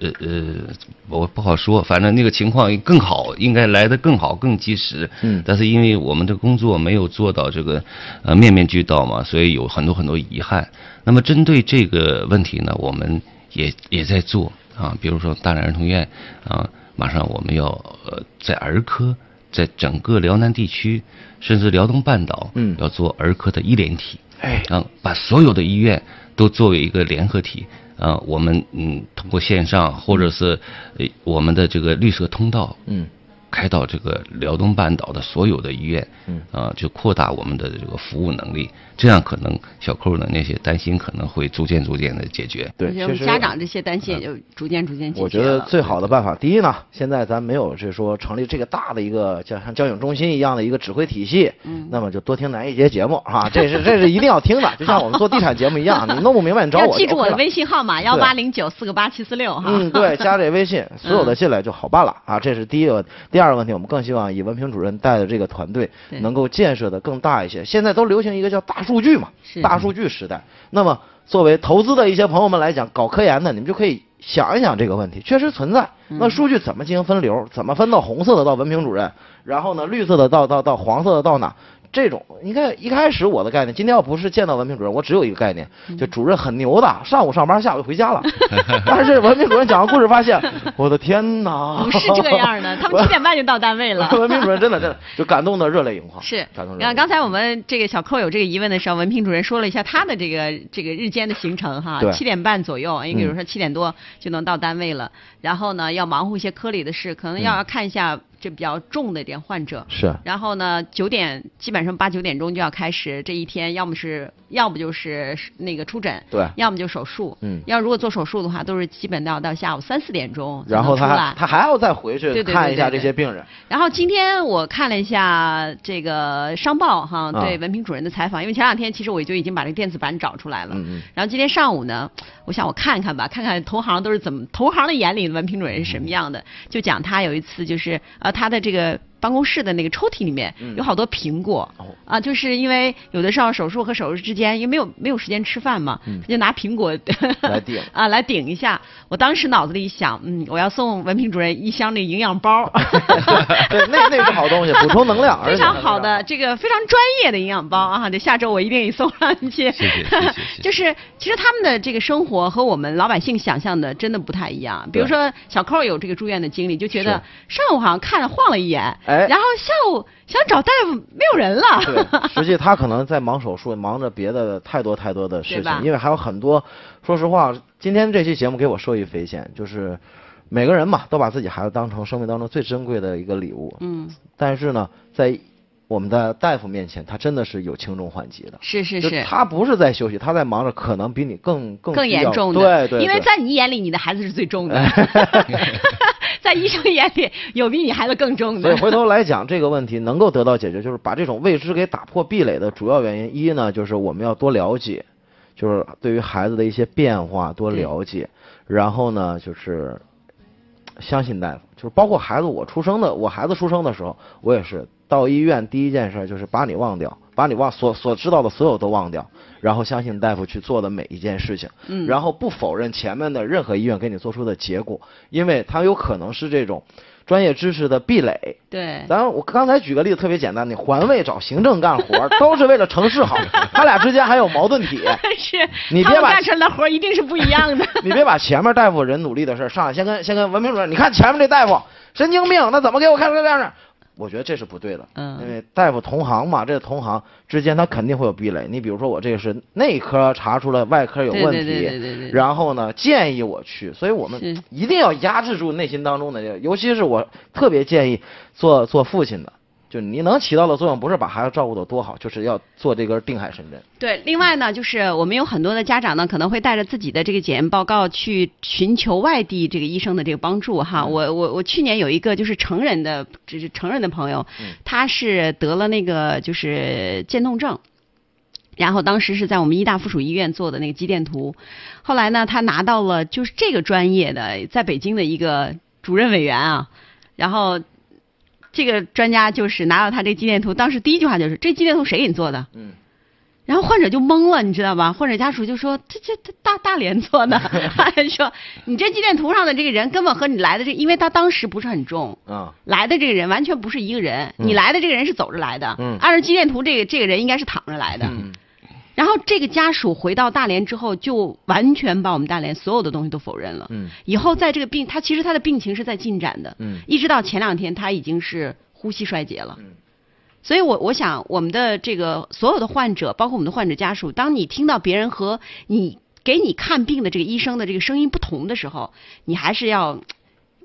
S6: 呃呃，我不好说，反正那个情况更好，应该来的更好、更及时。
S7: 嗯
S6: 但是因为我们的工作没有做到这个呃面面俱到嘛，所以有很多很多遗憾。那么针对这个问题呢，我们也也在做啊，比如说大连儿童院啊，马上我们要呃在儿科，在整个辽南地区，甚至辽东半岛，
S7: 嗯
S6: 要做儿科的一联体。
S7: 哎
S6: 啊，把所有的医院都作为一个联合体啊，我们嗯通过线上或者是呃我们的这个绿色通道，
S7: 嗯
S6: 开到这个辽东半岛的所有的医院，
S7: 嗯
S6: 啊，就扩大我们的这个服务能力，这样可能小扣的那些担心可能会逐渐逐渐的解决。
S7: 对，
S5: 我觉得我们
S7: 其实
S5: 家长这些担心也就逐渐逐渐解决
S7: 我觉得最好的办法，第一呢，现在咱没有是说成立这个大的一个像像交警中心一样的一个指挥体系，
S5: 嗯
S7: 那么就多听南一节节目啊，这是这是一定要听的，就像我们做地产节目一样，你弄不明白你找我
S5: 记住我的微信号码幺八零九四个八七四六哈。
S7: 嗯，对，加这微信，所有的进来就好办了啊，这是第一个。第二个问题，我们更希望以文平主任带的这个团队能够建设的更大一些。现在都流行一个叫大数据嘛
S5: 是，
S7: 大数据时代。那么作为投资的一些朋友们来讲，搞科研的，你们就可以想一想这个问题，确实存在。
S5: 嗯
S7: 那数据怎么进行分流？怎么分到红色的到文凭主任，然后呢，绿色的到到到黄色的到哪？这种，你看一开始我的概念，今天要不是见到文凭主任，我只有一个概念，
S5: 嗯
S7: 就主任很牛的，上午上班，下午就回家了。但是文凭主任讲完故事，发现，我的天哪，
S5: 不是这样的，他们七点半就到单位了。
S7: 文凭主任真的真的就感动的热泪盈眶。
S5: 是，
S7: 感动。
S5: 然后刚才我们这个小寇有这个疑问的时候，文平主任说了一下他的这个这个日间的行程哈
S7: 对，
S5: 七点半左右，你比如
S7: 嗯
S5: 说七点多就能到单位了，然后呢要忙活一些科里的事，可能要
S7: 嗯
S5: 要看一下这比较重的一点患者。
S7: 是
S5: 然后呢，九点基本上八九点钟就要开始这一天，要么是要不就是那个出诊，
S7: 对
S5: 要么就手术。
S7: 嗯
S5: 要如果做手术的话，都是基本都要到下午三四点钟
S7: 然后他还要再回去看一下这些病人。
S5: 然后今天我看了一下这个商报哈，
S7: 啊
S5: 对文平主任的采访，因为前两天其实我就已经把这个电子版找出来了。
S7: 嗯嗯
S5: 然后今天上午呢，我想我看看吧，看看同行都是怎么，同行的眼里文平主任是什么样的。就讲他有一次就是呃他的这个办公室的那个抽屉里面
S7: 嗯
S5: 有好多苹果。
S7: 哦
S5: 啊，就是因为有的时候手术和手术之间，因为没有没有时间吃饭嘛，
S7: 嗯
S5: 他就拿苹果
S7: 来 顶
S5: 啊来顶一下。我当时脑子里一想，嗯，我要送文平主任一箱那营养包。
S7: 对，那那是好东西，补充能量，而
S5: 非
S7: 且
S5: 常好的，这个非常专业的营养包啊！这下周我一定给你送上去。
S6: 谢谢谢谢谢谢
S5: 就是其实他们的这个生活和我们老百姓想象的真的不太一样。比如说小寇有这个住院的经历，就觉得上午好像看了晃了一眼，
S7: 哎
S5: 然后下午想找大夫没有人了。
S7: 对，实际他可能在忙手术，忙着别的太多太多的事情，因为还有很多。说实话，今天这期节目给我受益匪浅，就是每个人嘛，都把自己孩子当成生命当中最珍贵的一个礼物。
S5: 嗯，
S7: 但是呢，在我们的大夫面前，他真的是有轻重缓急的。
S5: 是是，
S7: 是他不是在休息，他在忙着，可能比你更更
S5: 更严重的，
S7: 对对，
S5: 因为在你眼里，你的孩子是最重的，在医生眼里有比你孩子更重的。
S7: 所以回头来讲这个问题能够得到解决，就是把这种未知给打破壁垒的主要原因，一呢就是我们要多了解，就是对于孩子的一些变化多了解，然后呢就是相信大夫，就是包括孩子我出生的，我孩子出生的时候，我也是到医院第一件事就是把你忘掉，把你忘所所知道的所有都忘掉，然后相信大夫去做的每一件事情，
S5: 嗯
S7: 然后不否认前面的任何医院给你做出的结果，因为它有可能是这种专业知识的壁垒。
S5: 对，
S7: 咱我刚才举个例子特别简单，你环卫找行政干活 都是为了城市好，他俩之间还有矛盾体。
S5: 是，
S7: 你别把
S5: 干出来的活一定是不一样的。
S7: 你别把前面大夫人努力的事上来先跟先跟文明主任，你看前面这大夫神经病，那怎么给我看出这样的？我觉得这是不对的，
S5: 嗯
S7: 因为大夫同行嘛，这个同行之间他肯定会有壁垒。你比如说我这个是内科查出来外科有问题，
S5: 对对对
S7: 然后呢建议我去，所以我们一定要压制住内心当中的这个，尤其是我特别建议做做父亲的，就你能起到的作用不是把孩子照顾得多好，就是要做这根定海神针。
S5: 对，另外呢，就是我们有很多的家长呢，可能会带着自己的这个检验报告去寻求外地这个医生的这个帮助哈。我我我去年有一个就是成人的，这是成人的朋友，他是得了那个就是渐冻症。然后当时是在我们医大附属医院做的那个肌电图，后来呢，他拿到了就是这个专业的在北京的一个主任委员啊，然后这个专家就是拿到他这肌电图，当时第一句话就是这肌电图谁给你做的？
S7: 嗯。
S5: 然后患者就懵了，你知道吧？患者家属就说：“这这这大大连做的，说你这肌电图上的这个人根本和你来的这，因为他当时不是很重，
S7: 嗯，
S5: 来的这个人完全不是一个人，
S7: 嗯
S5: 你来的这个人是走着来的，
S7: 嗯
S5: 按照肌电图这个这个人应该是躺着来的。
S7: 嗯
S5: 然后这个家属回到大连之后，就完全把我们大连所有的东西都否认了。
S7: 嗯
S5: 以后在这个病，他其实他的病情是在进展的，
S7: 嗯
S5: 一直到前两天他已经是呼吸衰竭了。
S7: 嗯
S5: 所以我我想我们的这个所有的患者，包括我们的患者家属，当你听到别人和你给你看病的这个医生的这个声音不同的时候，你还是要。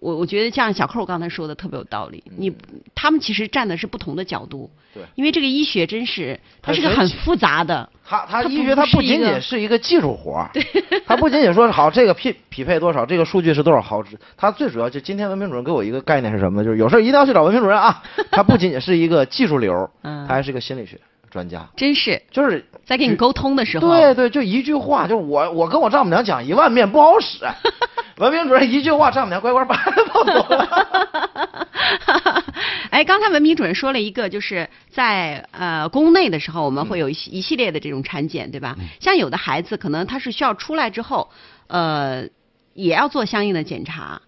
S5: 我我觉得像小寇刚才说的特别有道理，你他们其实站的是不同的角度，
S7: 对。
S5: 因为这个医学真是它是个
S7: 很
S5: 复杂的，
S7: 他他
S5: 它
S7: 医学
S5: 不
S7: 它不仅仅是一个技术活儿，它不仅仅说好这个匹匹配多少，这个数据是多少毫值，它最主要就今天文明主任给我一个概念是什么呢？就是有事儿一定要去找文明主任啊，他不仅仅是一个技术流，
S5: 嗯
S7: 他还是个心理学专家，
S5: 真是。
S7: 就是
S5: 在跟你沟通的时候，
S7: 对对，就一句话，就我我跟我丈母娘讲一万遍不好使，文明主任一句话，丈母娘乖乖把抱走了。
S5: 哎，刚才文明主任说了一个，就是在呃宫内的时候，我们会有一系一系列的这种产检，对吧？像有的孩子可能他是需要出来之后，呃，也要做相应的检查。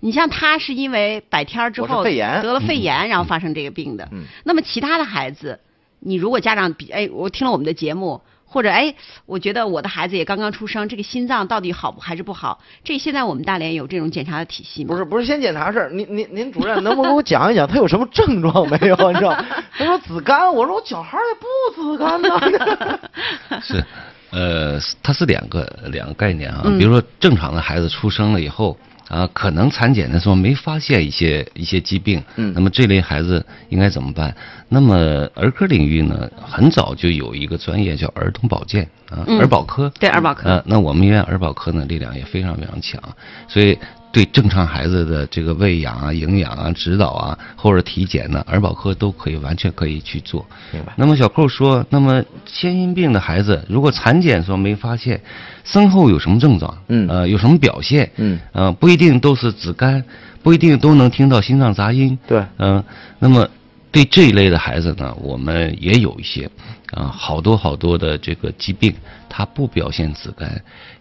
S5: 你像他是因为百天儿之后
S7: 肺炎
S5: 得了肺炎，然后发生这个病的。
S7: 嗯
S5: 那么其他的孩子，你如果家长比哎，我听了我们的节目，或者哎，我觉得我的孩子也刚刚出生，这个心脏到底好不还是不好？这现在我们大连有这种检查的体系吗？
S7: 不是不是，先检查事儿。您您您主任能不能给我讲一讲他有什么症状没有？你知道？他说子干，我说我小孩儿也不子干呢。
S6: 是，呃，它是两个两个概念啊。
S5: 嗯
S6: 比如说，正常的孩子出生了以后啊，可能产检的时候没发现一些一些疾病，
S7: 嗯
S6: 那么这类孩子应该怎么办？那么儿科领域呢，很早就有一个专业叫儿童保健啊，
S5: 嗯
S6: 儿保科。
S5: 对儿保科
S6: 呃，那我们医院儿保科呢力量也非常非常强，所以对正常孩子的这个喂养啊、营养啊、指导啊，或者体检呢，儿保科都可以完全可以去做。
S7: 明白
S6: 那么小寇说，那么先天病的孩子，如果产检时候没发现，身后有什么症状？
S7: 嗯
S6: 呃，有什么表现？
S7: 嗯，
S6: 呃，不一定都是子干，不一定都能听到心脏杂音。
S7: 对
S6: 嗯、那么对这一类的孩子呢，我们也有一些啊、好多好多的这个疾病，它不表现紫绀，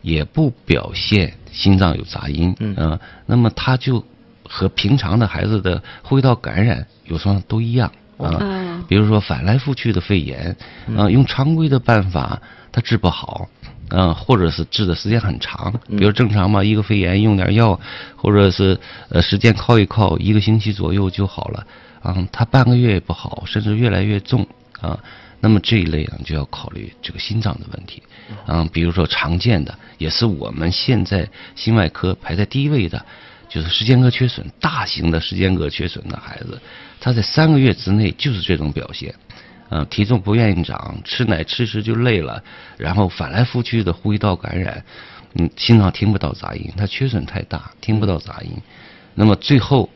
S6: 也不表现心脏有杂音。
S7: 嗯
S6: 呃那么它就和平常的孩子的呼吸道感染有时候都一样啊。
S5: 嗯
S6: 比如说反来覆去的肺炎，啊、用常规的办法它治不好，嗯、或者是治的时间很长，比如正常嘛，一个肺炎用点药，或者是呃时间靠一靠，一个星期左右就好了，啊、它半个月也不好，甚至越来越重啊。那么这一类呢，就要考虑这个心脏的问题，啊，比如说常见的，也是我们现在心外科排在第一位的，就是时间隔缺损，大型的时间隔缺损的孩子，他在三个月之内就是这种表现，呃，体重不愿意长，吃奶吃吃就累了，然后反来覆去的呼吸道感染，嗯，心脏听不到杂音，他缺损太大，听不到杂音，那么最后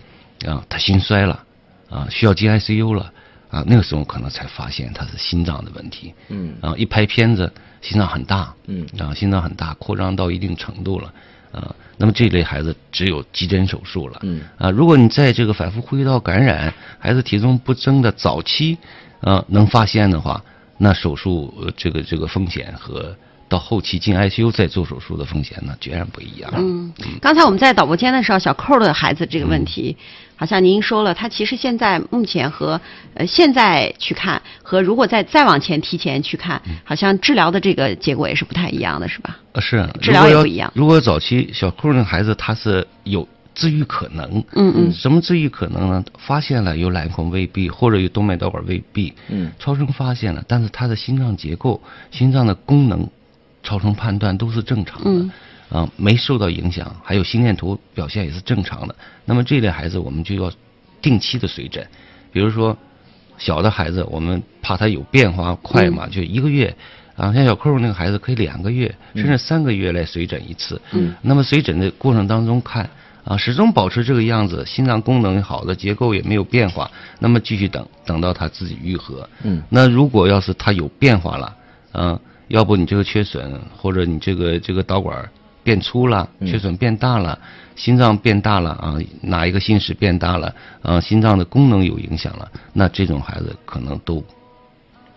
S6: 啊，他心衰了，啊，需要进 ICU 了，啊，那个时候可能才发现他是心脏的问题，
S7: 嗯。
S6: 啊，一拍片子，心脏很大，
S7: 嗯。
S6: 啊，心脏很大，扩张到一定程度了，啊，那么这类孩子只有急诊手术了，
S7: 嗯。
S6: 啊，如果你在这个反复呼吸道感染、孩子体重不增的早期，啊，能发现的话，那手术呃这个这个风险和到后期进 ICU 再做手术的风险呢，截然不一样。
S5: 嗯，刚才我们在导播间的时候，小寇的孩子这个问题，
S6: 嗯
S5: 好像您说了，他其实现在目前和呃现在去看和如果再再往前提前去看，
S6: 嗯
S5: 好像治疗的这个结果也是不太一样的，是吧？
S6: 呃，是啊
S5: 治疗也不一样
S6: 如果早期小扣那孩子他是有治愈可能，
S5: 嗯嗯
S6: 什么治愈可能呢？发现了有卵孔未闭或者有动脉导管未闭，
S7: 嗯
S6: 超声发现了，但是他的心脏结构、心脏的功能，超声判断都是正常的。
S5: 嗯
S6: 啊，没受到影响，还有心电图表现也是正常的。那么这类孩子，我们就要定期的随诊，比如说小的孩子，我们怕他有变化快嘛，就一个月。啊，像小扣那个孩子可以两个月甚至三个月来随诊一次。
S5: 嗯。
S6: 那么随诊的过程当中看啊，始终保持这个样子，心脏功能好的结构也没有变化，那么继续等等到他自己愈合。
S7: 嗯
S6: 那如果要是他有变化了，嗯、要不你这个缺损，或者你这个这个导管变粗了，
S7: 嗯
S6: 缺损变大了，心脏变大了啊，哪一个心室变大了，啊，心脏的功能有影响了，那这种孩子可能都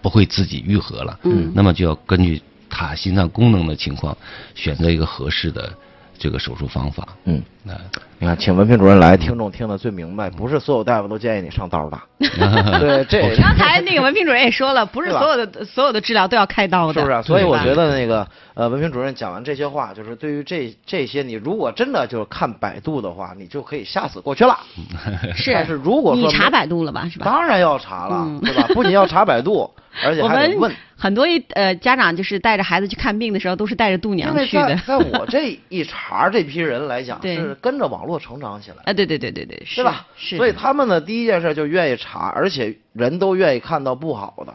S6: 不会自己愈合了。
S5: 嗯
S6: 那么就要根据他心脏功能的情况，选择一个合适的这个手术方法。
S7: 嗯，
S6: 那
S7: 你看，请文平主任来，听众听得最明白，不是所有大夫都建议你上刀的。对，这
S5: 刚才那个文平主任也说了，不是所有的所有的治疗都要开刀的，
S7: 是不是啊？所以我觉得那个呃，文平主任讲完这些话，就是对于这这些，你如果真的就是看百度的话，你就可以吓死过去了。
S5: 是。
S7: 但是如果说
S5: 你查百度了吧？是吧？
S7: 当然要查了，
S5: 嗯
S7: 对吧？不仅要查百度，而且
S5: 我
S7: 还得问
S5: 们。很多一呃家长就是带着孩子去看病的时候，都是带着度娘去的。
S7: 在在我这一茬这批人来讲，
S5: 对
S7: 是跟着网络成长起来的。
S5: 啊，对对对对对，是
S7: 吧？
S5: 是。
S7: 所以他们呢，第一件事就愿意查，而且人都愿意看到不好的，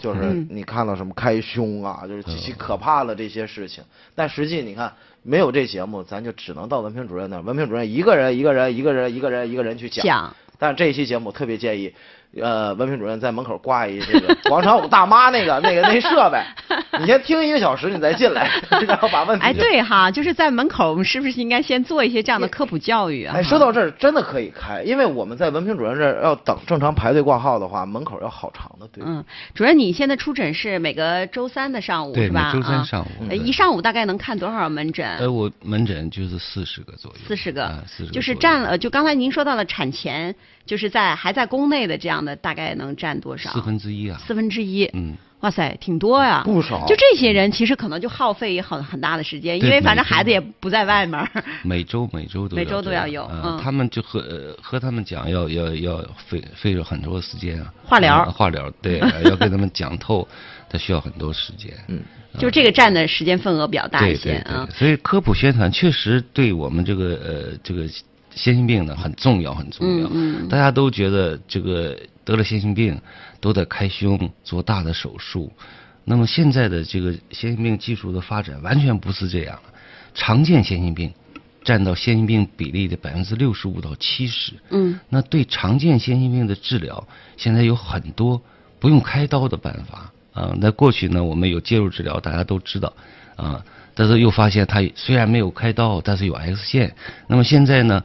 S7: 就是
S5: 嗯
S7: 你看到什么开胸啊，就是极其可怕的这些事情。但实际你看，没有这节目，咱就只能到文凭主任那儿，文凭主任一个人一个人一个人一个人一个人去讲。
S5: 讲
S7: 但是这一期节目特别建议，呃，文凭主任在门口挂一这个广场舞大妈那个那个那设备，你先听一个小时，你再进来，然后把问题
S5: 哎，对哈，就是在门口，我们是不是应该先做一些这样的科普教育啊？
S7: 哎，说到这儿真的可以开，因为我们在文凭主任这儿要等正常排队挂号的话，门口要好长的队。
S5: 嗯，主任，你现在出诊是每个周三的上午
S6: 对
S5: 是吧？
S6: 每周三
S5: 啊
S6: 上午
S5: 一上午大概能看多少门诊？
S6: 呃，我门诊就是四十个左右，
S5: 四十个
S6: 啊，四十个
S5: 就是占了。就刚才您说到了产前，就是在还在宫内的这样的，大概能占多少？
S6: 四分之一啊。
S5: 四分之一。
S6: 嗯，
S5: 哇塞，挺多呀，
S7: 不少
S5: 就这些人，其实可能就耗费很很大的时间，因为反正孩子也不在外面。
S6: 每周每周都
S5: 每周都要有
S6: 他们就和呃和他们讲要要要费费了很多时间啊。
S5: 化疗
S6: 啊化疗对，要跟他们讲透，他需要很多时间。
S7: 嗯，
S5: 就这个占的时间份额比较大一些啊。
S6: 所以科普宣传确实对我们这个呃这个先心病呢很重要很重要。
S5: 嗯嗯
S6: 大家都觉得这个得了先心病都得开胸做大的手术，那么现在的这个先心病技术的发展完全不是这样了。常见先心病占到先心病比例的百分之六十五到七十。
S5: 嗯
S6: 那对常见先心病的治疗，现在有很多不用开刀的办法啊。那过去呢，我们有介入治疗，大家都知道啊，但是又发现它虽然没有开刀，但是有 X 线。那么现在呢，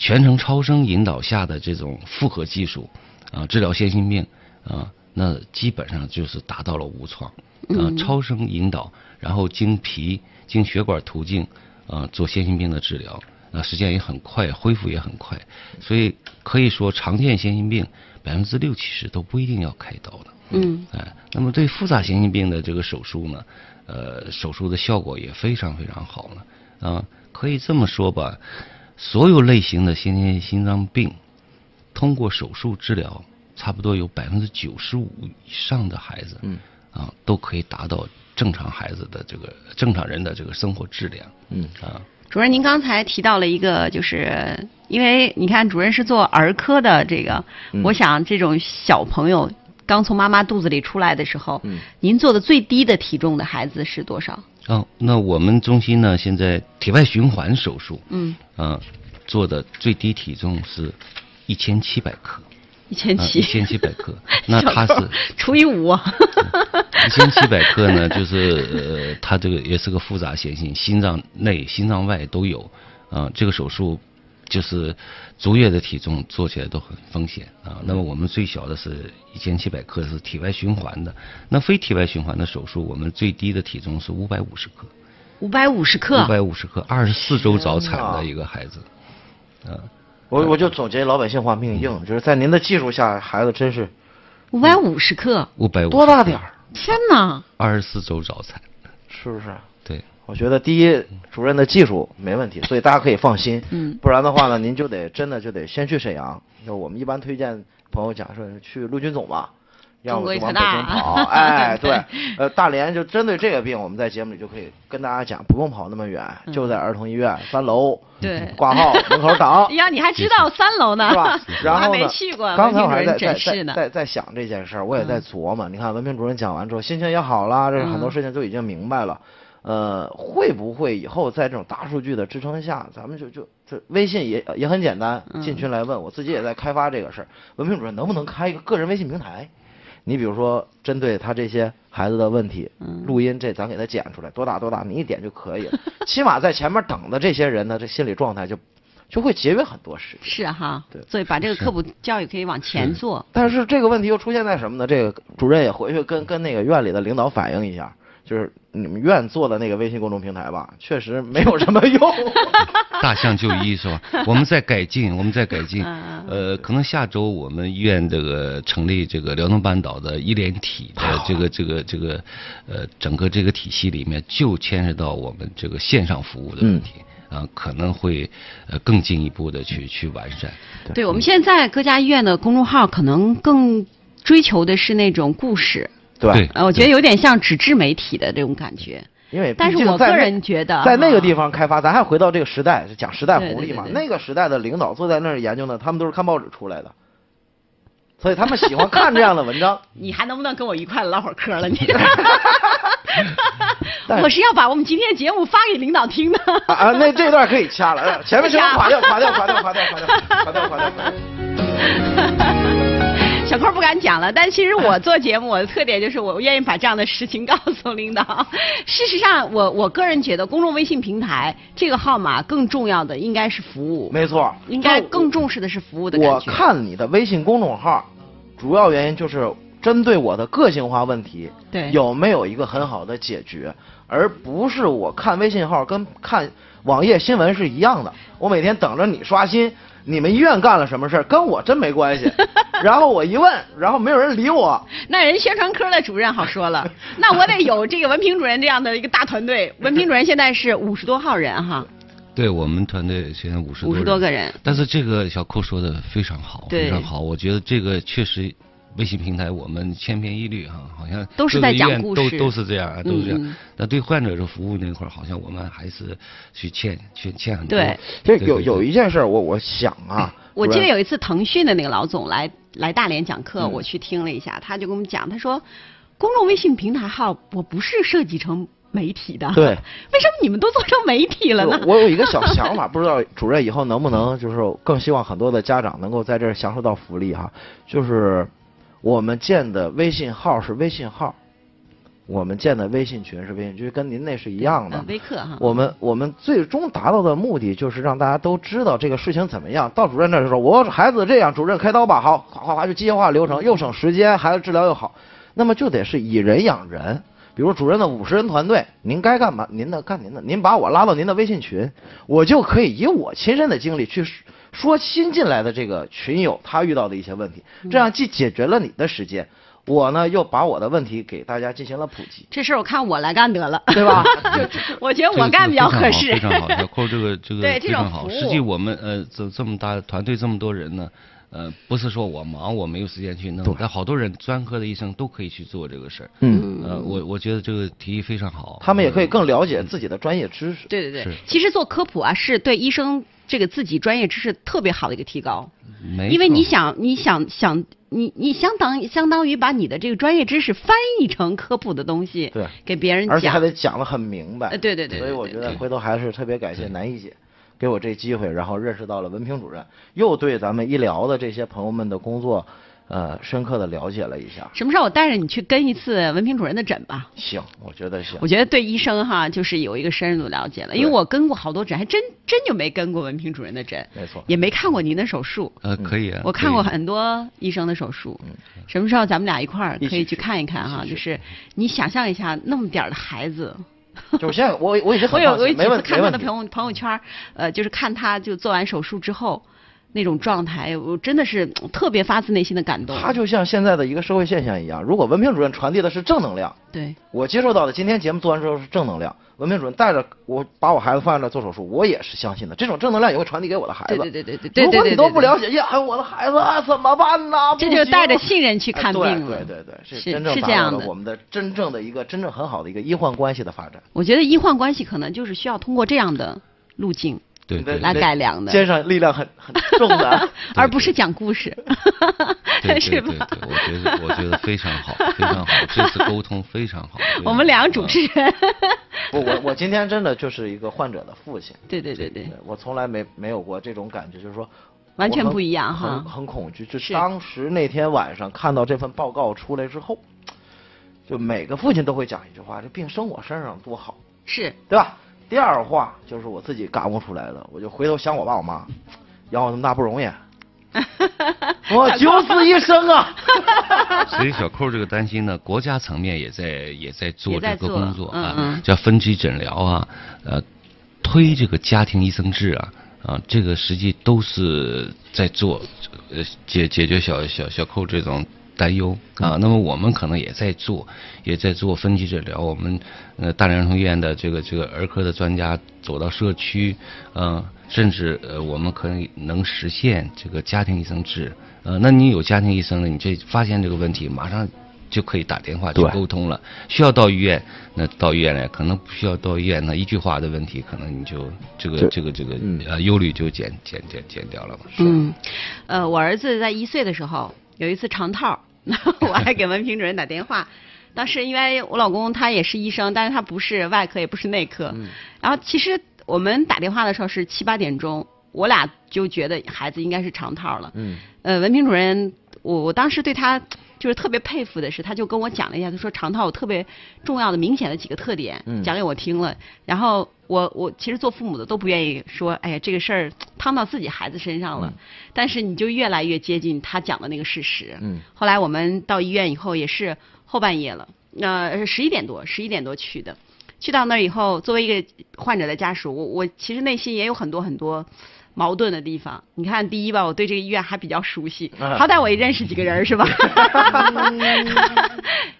S6: 全程超声引导下的这种复合技术啊，治疗先心病啊，那基本上就是达到了无创啊，超声引导，然后经皮、经血管途径啊做先心病的治疗。那时间也很快，恢复也很快，所以可以说常见先心病百分之六七十都不一定要开刀的。
S5: 嗯
S6: 哎，那么对复杂先心病的这个手术呢，呃，手术的效果也非常非常好了。啊，可以这么说吧，所有类型的先天心脏病，通过手术治疗，差不多有百分之九十五以上的孩子，
S7: 嗯，
S6: 啊，都可以达到正常孩子的这个正常人的这个生活质量。
S7: 嗯。
S6: 啊，
S5: 主任，您刚才提到了一个，就是因为你看主任是做儿科的，这个，
S7: 嗯。
S5: 我想这种小朋友刚从妈妈肚子里出来的时候，
S7: 嗯。
S5: 您做的最低的体重的孩子是多少？
S6: 哦，那我们中心呢，现在体外循环手术，
S5: 嗯，
S6: 啊，做的最低体重是一千七百克，
S5: 一千七，
S6: 一千七百克。那他是
S5: 除以五，
S6: 一千七百克呢，就是呃，他这个也是个复杂先心，心脏内、心脏外都有。啊、这个手术就是足月的体重做起来都很风险啊。那么我们最小的是一千七百克，是体外循环的。那非体外循环的手术，我们最低的体重是五百五十克。
S5: 五百五十克
S6: 五，百五十克，二十四周早产的一个孩子，啊，
S7: 我我就总结老百姓话命硬，就是在您的技术下，孩子真是
S5: 五百五十克，
S6: 五百五
S7: 多大点儿，
S5: 天哪！
S6: 二十四周早产，
S7: 是不是？
S6: 对，
S7: 我觉得第一，主任的技术没问题，所以大家可以放心。
S5: 嗯
S7: 不然的话呢，您就得真的就得先去沈阳。就我们一般推荐朋友讲说去陆军总吧，要么就往北京跑。哎，
S5: 对
S7: 对，呃，大连就针对这个病，我们在节目里就可以跟大家讲，不用跑那么远，就在儿童医院三楼。
S5: 嗯对
S7: 挂号门口等。
S5: 呀，你还知道三楼呢？
S7: 是吧？然后呢？
S5: 没去过，
S7: 刚才我还在在。在在在想这件事儿，我也在
S5: 嗯
S7: 琢磨。你看文平主任讲完之后，心情也好了，这很多
S5: 嗯
S7: 事情都已经明白了。呃，会不会以后在这种大数据的支撑下，咱们就就这微信也也很简单，
S5: 嗯
S7: 进群来问，我自己也在开发这个事儿。文凭主任能不能开一个个人微信平台？你比如说，针对他这些孩子的问题，
S5: 嗯
S7: 录音这咱给他剪出来，多大多大，你一点就可以了。起码在前面等的这些人呢，这心理状态就就会节约很多时间。
S5: 是哈
S7: 对，
S5: 所以把这个科普教育可以往前做。
S7: 但是这个问题又出现在什么呢？这个主任也回去跟跟那个院里的领导反映一下，就是你们院做的那个微信公众平台吧，确实没有什么用。
S6: 大象就医是吧？我们在改进，我们在改进。
S5: 嗯
S6: 呃，可能下周我们医院这个成立这个辽东半岛的医联体的这个这个这个呃整个这个体系里面，就牵涉到我们这个线上服务的问题。啊，可能会呃更进一步的去去完善。
S5: 对，我们现在各家医院的公众号可能更追求的是那种故事，
S7: 对
S5: 我觉得有点像纸质媒体的这种感觉。
S7: 因为
S5: 但是我个人觉得
S7: 在那个地方开发，咱还回到这个时代，讲时代红利嘛。那个时代的领导坐在那儿研究呢，他们都是看报纸出来的，所以他们喜欢看这样的文章。
S5: 你还能不能跟我一块唠会儿嗑了？你，
S7: 但
S5: 我是要把我们今天的节目发给领导听的。
S7: 啊啊，那这段可以掐了，呃 前面全部
S5: 不掐
S7: 垮掉，垮掉，垮掉，垮掉，垮掉，垮掉，垮掉，垮掉。
S5: 小扣不敢讲了，但其实我做节目，我的特点就是我愿意把这样的实情 告诉领导。事实上，我我个人觉得，公众微信平台这个号码更重要的应该是服务，
S7: 没错，
S5: 应该更重视的是服务的感
S7: 我。看你的微信公众号，主要原因就是针对我的个性化问题，
S5: 对
S7: 有没有一个很好的解决，而不是我看微信号跟看网页新闻是一样的。我每天等着你刷新，你们医院干了什么事儿跟我真没关系。然后我一问，然后没有人理我。
S5: 那人宣传科的主任好说了，那我得有这个文平主任这样的一个大团队。文平主任现在是五十多号人哈，
S6: 对我们团队现在五十
S5: 五十多个人。
S6: 但是这个小寇说的非常好，非常好。我觉得这个确实，微信平台我们千篇一律哈，好像
S5: 都是在
S6: 各个医院
S5: 讲故事。
S6: 都都是这样啊，都是这样。
S5: 那嗯
S6: 对患者的服务那块儿，好像我们还是去欠欠欠很多。
S5: 对。
S7: 其实有有一件事儿，我我想啊，
S5: 我记得有一次腾讯的那个老总来来大连讲课，
S7: 嗯。
S5: 我去听了一下，他就跟我们讲，他说，公众微信平台号我不是设计成媒体的，
S7: 对，
S5: 为什么你们都做成媒体了呢？
S7: 我有一个小想法，不知道主任以后能不能，就是更希望很多的家长能够在这儿享受到福利哈，就是我们建的微信号是微信号，我们建的微信群是微信群，跟您那是一样的
S5: 呃。微课哈，
S7: 我们我们最终达到的目的就是让大家都知道这个事情怎么样。到主任那儿的时候，我孩子这样，主任开刀吧，好，哗哗哗就机械化流程，又省时间，孩子治疗又好。那么就得是以人养人。比如主任的五十人团队，您该干嘛您的干您的，您把我拉到您的微信群，我就可以以我亲身的经历去说新进来的这个群友他遇到的一些问题，这样既解决了你的时间，我呢又把我的问题给大家进行了普及，
S5: 这事儿我看我来干得了，
S7: 对吧？
S5: 我觉得我干比较合适。
S6: 非常好，小扣这个这个
S5: 对这种
S6: 非常好。实际我们呃这这么大团队这么多人呢，呃不是说我忙我没有时间去弄，但好多人专科的医生都可以去做这个事儿。
S7: 嗯，
S6: 呃，我我觉得这个提议非常好。
S7: 他们也可以更了解自己的专业知识。
S5: 对对对，其实做科普啊，是对医生这个自己专业知识特别好的一个提高。
S6: 没
S5: 因为你想，你想想，你你相当相当于把你的这个专业知识翻译成科普的东西，
S7: 对，
S5: 给别人
S7: 而且还。得讲得很明白。
S5: 呃对对对
S7: 所以我觉得回头还是特别感谢南一姐，给我这机会，然后认识到了文平主任，又对咱们医疗的这些朋友们的工作，呃深刻的了解了一下。
S5: 什么时候我带着你去跟一次文平主任的诊吧？
S7: 行，我觉得行。
S5: 我觉得对医生哈，就是有一个深入的了解了，因为我跟过好多诊，还真真就没跟过文平主任的诊，
S7: 没错
S5: 也没看过您的手术。
S6: 呃，可以啊。
S5: 我看过很多医生的手术，什么时候咱们俩一块儿可以去看一看哈？就是你想象一下，那么点儿的孩子，
S7: 就是现在我我已经
S5: 我有我有几次看。他的朋友朋友圈，呃，就是看他就做完手术之后那种状态，我真的是嗯特别发自内心的感动。
S7: 他就像现在的一个社会现象一样，如果文平主任传递的是正能量，
S5: 对
S7: 我接受到的今天节目做完之后是正能量，文明主任带着我把我孩子放在那儿做手术，我也是相信的，这种正能量也会传递给我的孩子。
S5: 对对对对对对
S7: 如果你都不了解，呀，我的孩子啊怎么办呢？
S5: 这就带着信任去看病
S7: 哎
S5: 了。
S7: 对对对对，是
S5: 是
S7: 真正达
S5: 是这样的
S7: 我们的真正的一个真正很好的一个医患关系的发展。
S5: 我觉得医患关系可能就是需要通过这样的路径
S6: 对对
S5: 来改良的，
S7: 肩上力量很很重的。
S5: 而不是讲故事，
S6: 对 对
S5: 是
S6: 对
S5: 吧？
S6: 对，我觉得我觉得非常好，非常好，这次沟通非常好。
S5: 我们两个主持人，
S7: 不，我我今天真的就是一个患者的父亲。
S5: 对对对对
S7: 对，我从来没没有过这种感觉，就是说
S5: 完全不一样哈
S7: 很很恐惧。就是当时那天晚上看到这份报告出来之后，就每个父亲都会讲一句话：这病生我身上多好，
S5: 是
S7: 对吧？第二话就是我自己感悟出来的，我就回头想我爸我妈，养我这么大不容易，我九死一生啊！
S6: 所以小寇这个担心呢，国家层面也在也在做这个工作啊，
S5: 嗯嗯。
S6: 叫分级诊疗啊，呃，推这个家庭医生制啊，啊，这个实际都是在做，呃，解解决小小小寇这种担忧啊。那么我们可能也在做，也在做分级诊疗。我们呃大连儿童医院的这个这个儿科的专家走到社区，呃，甚至呃我们可以能实现这个家庭医生制。呃，那你有家庭医生了，你这发现这个问题，马上就可以打电话去沟通了。需要到医院，那到医院来；可能不需要到医院，那一句话的问题，可能你就这个这个这个
S7: 嗯
S6: 呃忧虑就减减减减掉了嘛。
S5: 嗯，呃，我儿子在一岁的时候有一次肠套，我还给文平主任打电话。当时因为我老公他也是医生，但是他不是外科，也不是内科。
S7: 嗯
S5: 然后其实我们打电话的时候是七八点钟，我俩就觉得孩子应该是长套了。
S7: 嗯
S5: 呃，文平主任，我我当时对他就是特别佩服的是，他就跟我讲了一下，他说肠套有特别重要的、明显的几个特点，
S7: 嗯
S5: 讲给我听了。然后我我其实做父母的都不愿意说，哎呀，这个事儿趟到自己孩子身上了。
S7: 嗯
S5: 但是你就越来越接近他讲的那个事实。
S7: 嗯
S5: 后来我们到医院以后也是后半夜了，呃，十一点多，十一点多去的。去到那儿以后，作为一个患者的家属，我我其实内心也有很多很多矛盾的地方。你看，第一吧，我对这个医院还比较熟悉，
S7: 啊
S5: 好歹我也认识几个人是吧？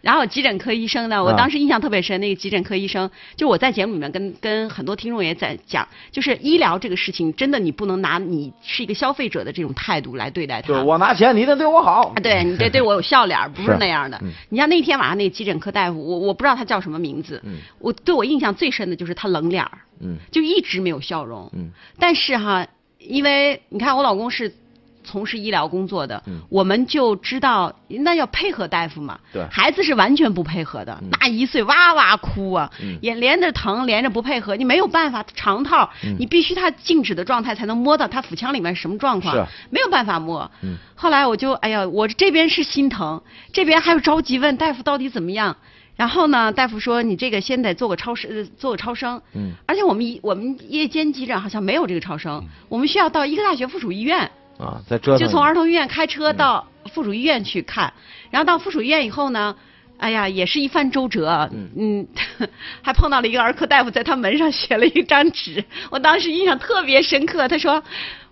S5: 然后急诊科医生呢，我
S7: 啊
S5: 当时印象特别深，那个急诊科医生，就我在节目里面跟跟很多听众也在讲，就是医疗这个事情，真的你不能拿你是一个消费者的这种态度来对待它。
S7: 就是我拿钱，你得对我好
S5: 啊，。对你得对我有笑脸儿，不是
S7: 是
S5: 那样的。
S7: 嗯
S5: 你像那天晚上那个急诊科大夫，我我不知道他叫什么名字，
S7: 嗯
S5: 我对我印象最深的就是他冷脸儿，
S7: 嗯
S5: 就一直没有笑容。
S7: 嗯
S5: 但是哈，因为你看我老公是从事医疗工作的，
S7: 嗯
S5: 我们就知道那要配合大夫嘛。
S7: 对
S5: 孩子是完全不配合的，
S7: 嗯
S5: 那一岁哇哇哭啊，
S7: 嗯
S5: 也连着疼，连着不配合，你没有办法，长套，
S7: 嗯
S5: 你必须他静止的状态才能摸到他腹腔里面什么状况，
S7: 是
S5: 没有办法摸。
S7: 嗯
S5: 后来我就哎呀，我这边是心疼，这边还有着急问大夫到底怎么样。然后呢，大夫说你这个先得做个超声，呃做个超声。
S7: 嗯
S5: 而且我们一我们夜间急诊好像没有这个超声，我们需要到医科大学附属医院，
S7: 啊，在折腾。
S5: 就从儿童医院开车到附属医院去看。然后到附属医院以后呢，哎呀，也是一番周折。
S7: 嗯嗯
S5: 还碰到了一个儿科大夫，在他门上写了一张纸，我当时印象特别深刻。他说。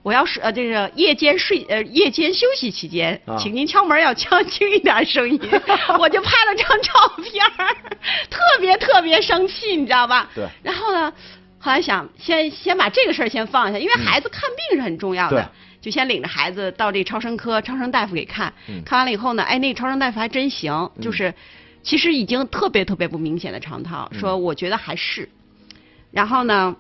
S5: 我要是呃，这个夜间睡呃夜间休息期间，
S7: 啊
S5: 请您敲门要敲轻一点声音。我就拍了张照片儿，特别特别生气，你知道吧？
S7: 对
S5: 然后呢，后来想先先把这个事儿先放下，因为孩子看病是很重要的。
S7: 对
S5: 就先领着孩子到这超声科，超声大夫给看，
S7: 嗯
S5: 看完了以后呢，哎，那个超声大夫还真行，就是其实已经特别特别不明显的肠套，
S7: 嗯
S5: 说我觉得还是，然后呢。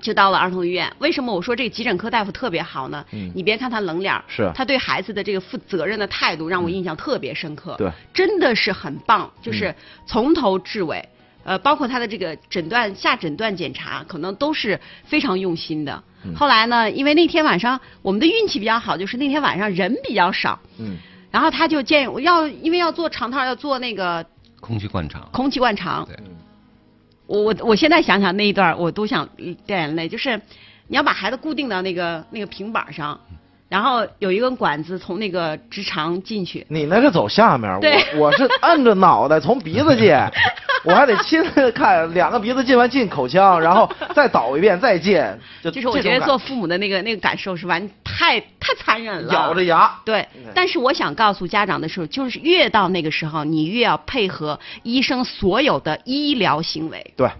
S5: 就到了儿童医院，为什么我说这个急诊科大夫特别好呢？
S7: 嗯
S5: 你别看他冷脸儿
S7: 是
S5: 他对孩子的这个负责任的态度让我印象特别深刻。
S7: 对，
S5: 真的是很棒，就是
S7: 嗯
S5: 从头至尾，呃，包括他的这个诊断下诊断检查，可能都是非常用心的。
S7: 嗯
S5: 后来呢，因为那天晚上我们的运气比较好，就是那天晚上人比较少，
S7: 嗯
S5: 然后他就建议我要，因为要做肠套，要做那个
S6: 空气灌肠。
S5: 空气灌肠。
S6: 对
S5: 我我我现在想想那一段，我都想掉眼泪。就是你要把孩子固定到那个那个平板上，然后有一根管子从那个直肠进去。
S7: 你那是走下面，
S5: 对。
S7: 我我是按着脑袋从鼻子进，我还得亲自看两个鼻子进完进口腔，然后再倒一遍再进，就
S5: 就是我觉得做父母的那个那个感受是完太太残忍了。
S7: 咬着牙，
S5: 对，但是我想告诉家长的时候，就是越到那个时候，你越要配合医生所有的医疗行为，
S7: 对，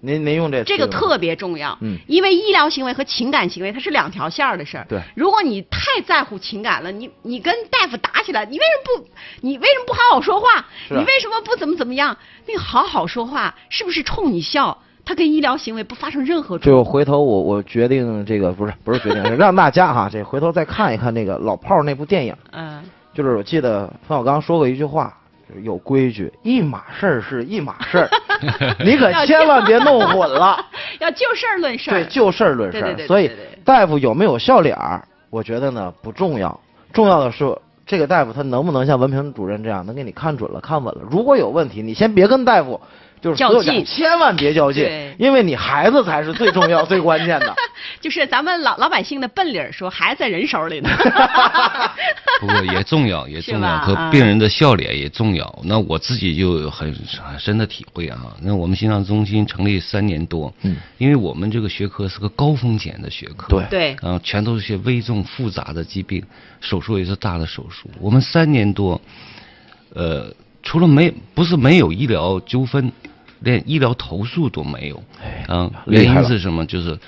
S7: 您您用这词用
S5: 这个特别重要。
S7: 嗯
S5: 因为医疗行为和情感行为它是两条线儿的事儿。
S7: 对
S5: 如果你太在乎情感了，你你跟大夫打起来，你为什么不你为什么不好好说话？你为什么不怎么怎么样？那个好好说话是不是冲你笑？他跟医疗行为不发生任何冲
S7: 就回头我我决定这个不是不是决定，是让大家哈这回头再看一看那个老炮儿那部电影，
S5: 嗯，
S7: 就是我记得冯小刚说过一句话，就是有规矩，一码事儿是一码事儿，你可千万别弄混了。
S5: 要就事儿论事儿。
S7: 对，就事儿论事儿。所以大夫有没有笑脸儿，我觉得呢不重要，重要的是这个大夫他能不能像文平主任这样能给你看准了、看稳了。如果有问题，你先别跟大夫。就是所有
S5: 较劲
S7: 家千万别较劲，因为你孩子才是最重要、最关键的。
S5: 就是咱们老老百姓的笨理儿说，孩子在人手里呢。
S6: 不过也重要，也重要，
S5: 啊
S6: 和病人的笑脸也重要。那我自己就有很很深的体会啊。那我们心脏中心成立三年多，
S7: 嗯，
S6: 因为我们这个学科是个高风险的学科，
S7: 对
S5: 对
S6: 啊，全都是些危重复杂的疾病，手术也是大的手术。我们三年多，呃，除了没不是没有医疗纠纷，连医疗投诉都没有。啊，原因是什么？就是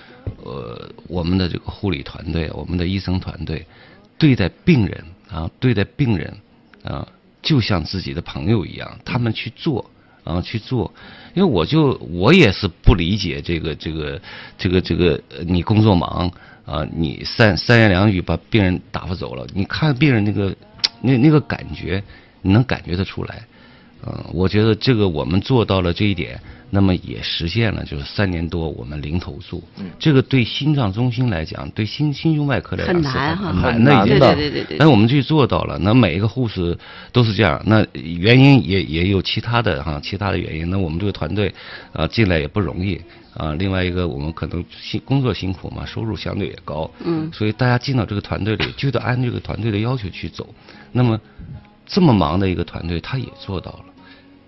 S6: 呃，我们的这个护理团队，我们的医生团队，对待病人啊，对待病人啊，就像自己的朋友一样，他们去做。啊，去做，因为我就我也是不理解这个这个这个这个，呃你工作忙啊，你三三言两语把病人打发走了，你看病人那个那那个感觉，你能感觉得出来。嗯，我觉得这个我们做到了这一点，那么也实现了，就是三年多我们零投诉。
S7: 嗯
S6: 这个对心脏中心来讲，对心心胸外科来讲
S5: 很
S6: 是
S5: 难哈
S6: 很
S7: 很
S6: 难的一件事。
S7: 难的
S5: 对对对对对
S6: 但我们去做到了，那每一个护士都是这样，那原因也也有其他的哈，其他的原因。那我们这个团队啊进来也不容易啊，另外一个我们可能辛工作辛苦嘛，收入相对也高，
S5: 嗯
S6: 所以大家进到这个团队里就得按这个团队的要求去走。那么这么忙的一个团队，他也做到了。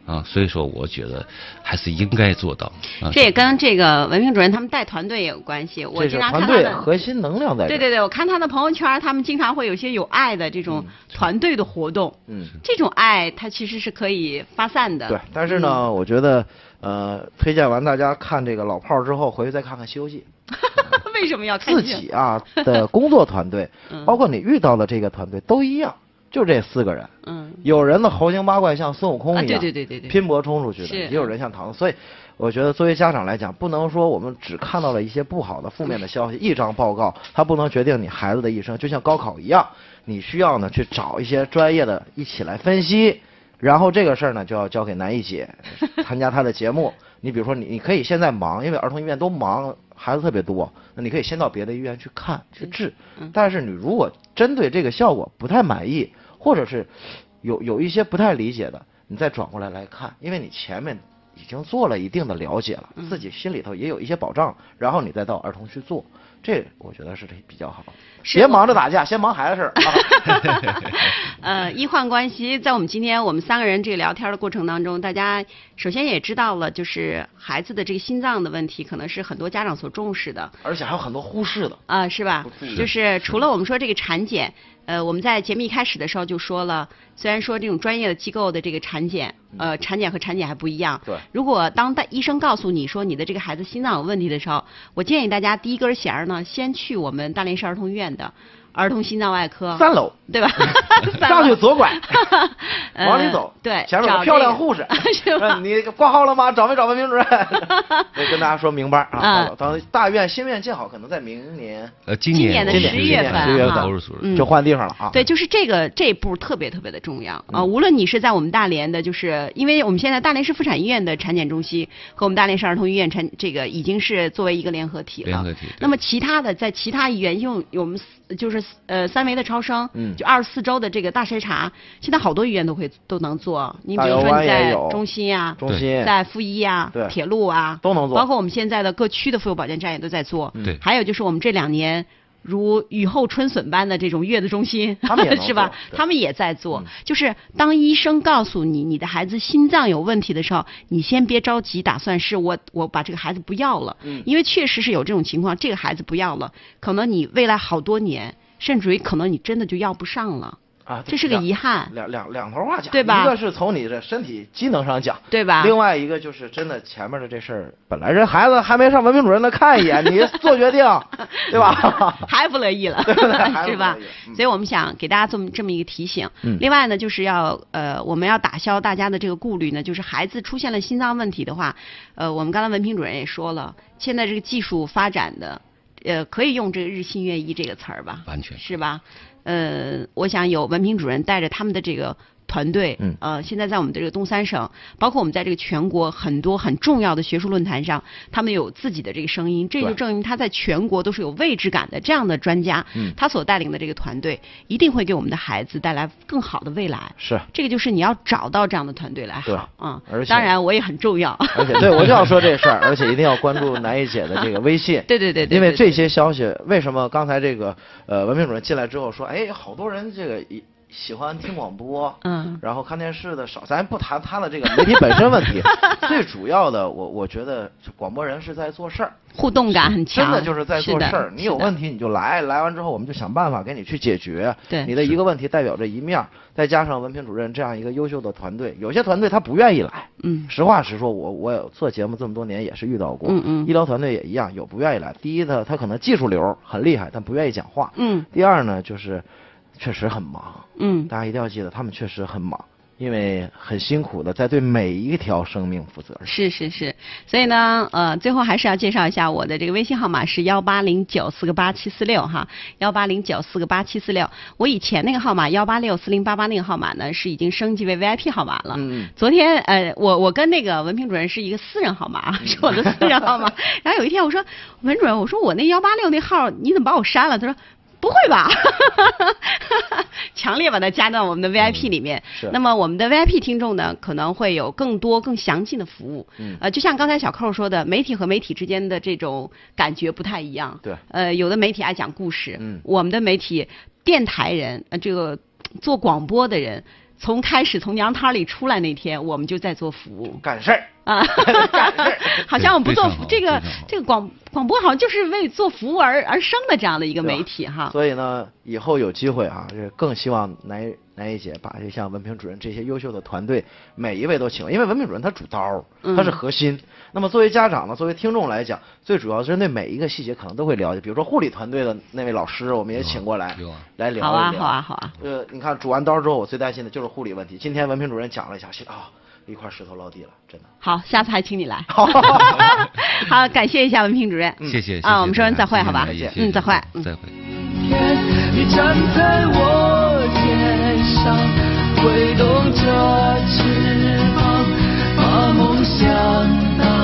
S6: 啊，所以说我觉得还是应该做到。啊、
S5: 这也跟这个文明主任他们带团队也有关系。我
S7: 这是
S5: 经常看
S7: 团
S5: 他的。
S7: 队核心能量在。
S5: 对对对，我看他的朋友圈，他们经常会有一些有爱的这种团队的活动。
S7: 嗯，
S5: 这种爱，它其实是可以发散的。
S7: 对，但是呢，我觉得呃，推荐完大家看这个老炮儿之后，回去再看看《西游记》。
S5: 为什么要看
S7: 自己啊的工作团队
S5: 嗯，
S7: 包括你遇到的这个团队都一样，就这四个人。
S5: 嗯，
S7: 有人呢猴精八怪像孙悟空一样，
S5: 啊对对对对对
S7: 拼搏冲出去的，也有人像唐僧。所以我觉得作为家长来讲，不能说我们只看到了一些不好的、负面的消息，一张报告它不能决定你孩子的一生。就像高考一样，你需要呢去找一些专业的一起来分析。然后这个事儿呢，就要交给南艺姐参加她的节目。你比如说你，你可以现在忙，因为儿童医院都忙，孩子特别多，那你可以先到别的医院去看去治。
S5: 嗯
S7: 但是你如果针对这个效果不太满意，或者是有有一些不太理解的，你再转过来来看，因为你前面已经做了一定的了解了，
S5: 嗯
S7: 自己心里头也有一些保障，然后你再到儿童去做，这我觉得是比较好。别忙着打架，先忙孩子事儿啊。
S5: 呃，医患关系，在我们今天我们三个人这个聊天的过程当中，大家首先也知道了，就是孩子的这个心脏的问题，可能是很多家长所重视的。
S7: 而且还有很多忽视的。
S5: 啊、是吧？就是除了我们说这个产检，呃，我们在节目一开始的时候就说了，虽然说这种专业的机构的这个产检，呃，产检和产检还不一样。
S7: 对
S5: 如果当大医生告诉你说你的这个孩子心脏有问题的时候，我建议大家第一根弦儿呢，先去我们大连市儿童医院的儿童心脏外科，
S7: 三楼。
S5: 对吧？
S7: 上去左拐，
S5: 呃
S7: 往里走，
S5: 对，
S7: 前面有个漂亮护士，你挂号了吗？找没找文明主任？得跟大家说明白啊大院新院建好，可能在明年
S6: 呃，今
S5: 今年的
S6: 年我们
S7: 11
S5: 十月份哈
S7: 十月份。就换地方了啊。
S5: 对，就是这个这一步特别特别的重要。啊、
S7: 嗯。
S5: 无论你是在我们大连的，就是因为我们现在大连市妇产医院的产检中心和我们大连市儿童医院产这个已经是作为一个联合体了。
S6: 联合体
S5: 那么其他的在其他医院，因为我们四就是是呃三维的超声，
S7: 嗯
S5: 就二十四周的这个大筛查，现在好多医院都会都能做。你比如说你在中心啊，
S7: 中心
S5: 在附一啊
S7: 对，
S5: 铁路啊
S7: 都能做
S5: 包括我们现在的各区的妇幼保健站也都在做。
S6: 对
S5: 还有就是我们这两年。如雨后春笋般的这种月子中心，
S7: 他们也
S5: 是吧？他们也在做。
S7: 嗯。
S5: 就是当医生告诉你你的孩子心脏有问题的时候，你先别着急，打算是我我把这个孩子不要了，
S7: 嗯。
S5: 因为确实是有这种情况，这个孩子不要了，可能你未来好多年，甚至于可能你真的就要不上了，
S7: 啊，
S5: 这是个遗憾，
S7: 两两两头话讲，
S5: 对吧
S7: 一个是从你的身体机能上讲，
S5: 对吧？
S7: 另外一个就是真的前面的这事儿，本来人孩子还没上文明主任那看一眼，你做决定，对吧？
S5: 还不乐意了，
S7: 对对对
S5: 是吧
S7: 嗯？
S5: 所以我们想给大家这么这么一个提醒。
S7: 嗯
S5: 另外呢，就是要呃，我们要打消大家的这个顾虑呢，就是孩子出现了心脏问题的话，呃，我们刚才文平主任也说了，现在这个技术发展的，呃，可以用这个日新月异这个词儿吧？
S6: 完全
S5: 是吧？呃，我想有文凭主任带着他们的这个团队，
S7: 嗯。
S5: 呃，现在在我们的这个东三省，包括我们在这个全国很多很重要的学术论坛上，他们有自己的这个声音，这就证明他在全国都是有位置感的这样的专家，
S7: 嗯。
S5: 他所带领的这个团队一定会给我们的孩子带来更好的未来。
S7: 是，
S5: 这个就是你要找到这样的团队来
S7: 对。
S5: 好啊，
S7: 而且
S5: 当然我也很重要，
S7: 而且对我就要说这事儿，而且一定要关注南艺姐的这个微信。
S5: 对对对对，
S7: 因为这些消息，为什么刚才这个呃文明主任进来之后说，哎，好多人这个一喜欢听广播，
S5: 嗯
S7: 然后看电视的少，咱不谈他的这个 媒体本身问题，最主要的，我我觉得广播人是在做事儿，
S5: 互动感很强，
S7: 真的就是在做事儿。你有问题你就来，来完之后我们就想办法给你去解决。
S5: 对
S7: 你的一个问题代表着一面，再加上文平主任这样一个优秀的团队，有些团队他不愿意来。
S5: 嗯
S7: 实话实说，我我做节目这么多年也是遇到过，
S5: 嗯嗯
S7: 医疗团队也一样，有不愿意来。第一呢，他可能技术流很厉害，但不愿意讲话。
S5: 嗯
S7: 第二呢，就是确实很忙，
S5: 嗯
S7: 大家一定要记得，他们确实很忙，因为很辛苦的在对每一条生命负责任。
S5: 是是是，所以呢，呃，最后还是要介绍一下我的这个微信号码是幺八零九四个八七四六哈，幺八零九四个八七四六。我以前那个号码幺八六四零八八那个号码呢是已经升级为 VIP 号码了。
S7: 嗯嗯
S5: 昨天呃，我我跟那个文平主任是一个私人号码，是我的私人号码。然后有一天我说文主任，我说我那幺八六那号你怎么把我删了？他说。不会吧？强烈把它加到我们的 VIP 里面。
S7: 是
S5: 那么我们的 VIP 听众呢，可能会有更多、更详尽的服务。
S7: 嗯
S5: 呃，就像刚才小寇说的，媒体和媒体之间的这种感觉不太一样。
S7: 对
S5: 呃，有的媒体爱讲故事，
S7: 嗯
S5: 我们的媒体电台人，呃，这个做广播的人。从开始从娘胎里出来那天，我们就在做服务
S7: 干事儿，
S5: 啊 好像我们不做这个这个广广播，好像就是为做服务而而生的这样的一个媒体哈。
S7: 所以呢，以后有机会啊，这更希望南南一姐把这像文平主任这些优秀的团队，每一位都请，因为文凭主任他主刀他是核心。那么作为家长呢，作为听众来讲，最主要针对每一个细节可能都会了解。比如说护理团队的那位老师，我们也请过来
S6: 有啊
S7: 来聊一聊。
S5: 好啊，好啊，好啊。
S7: 呃，你看煮完刀之后，我最担心的就是护理问题。今天文凭主任讲了一下，心啊、一块石头落地了，真的。
S5: 好，下次还请你来。好，感谢一下文平主任。
S6: 谢谢。
S5: 啊，我们说完再会，好吧？嗯，再会。
S6: 再会。
S4: 你站在我肩上，挥动着翅膀，把梦想。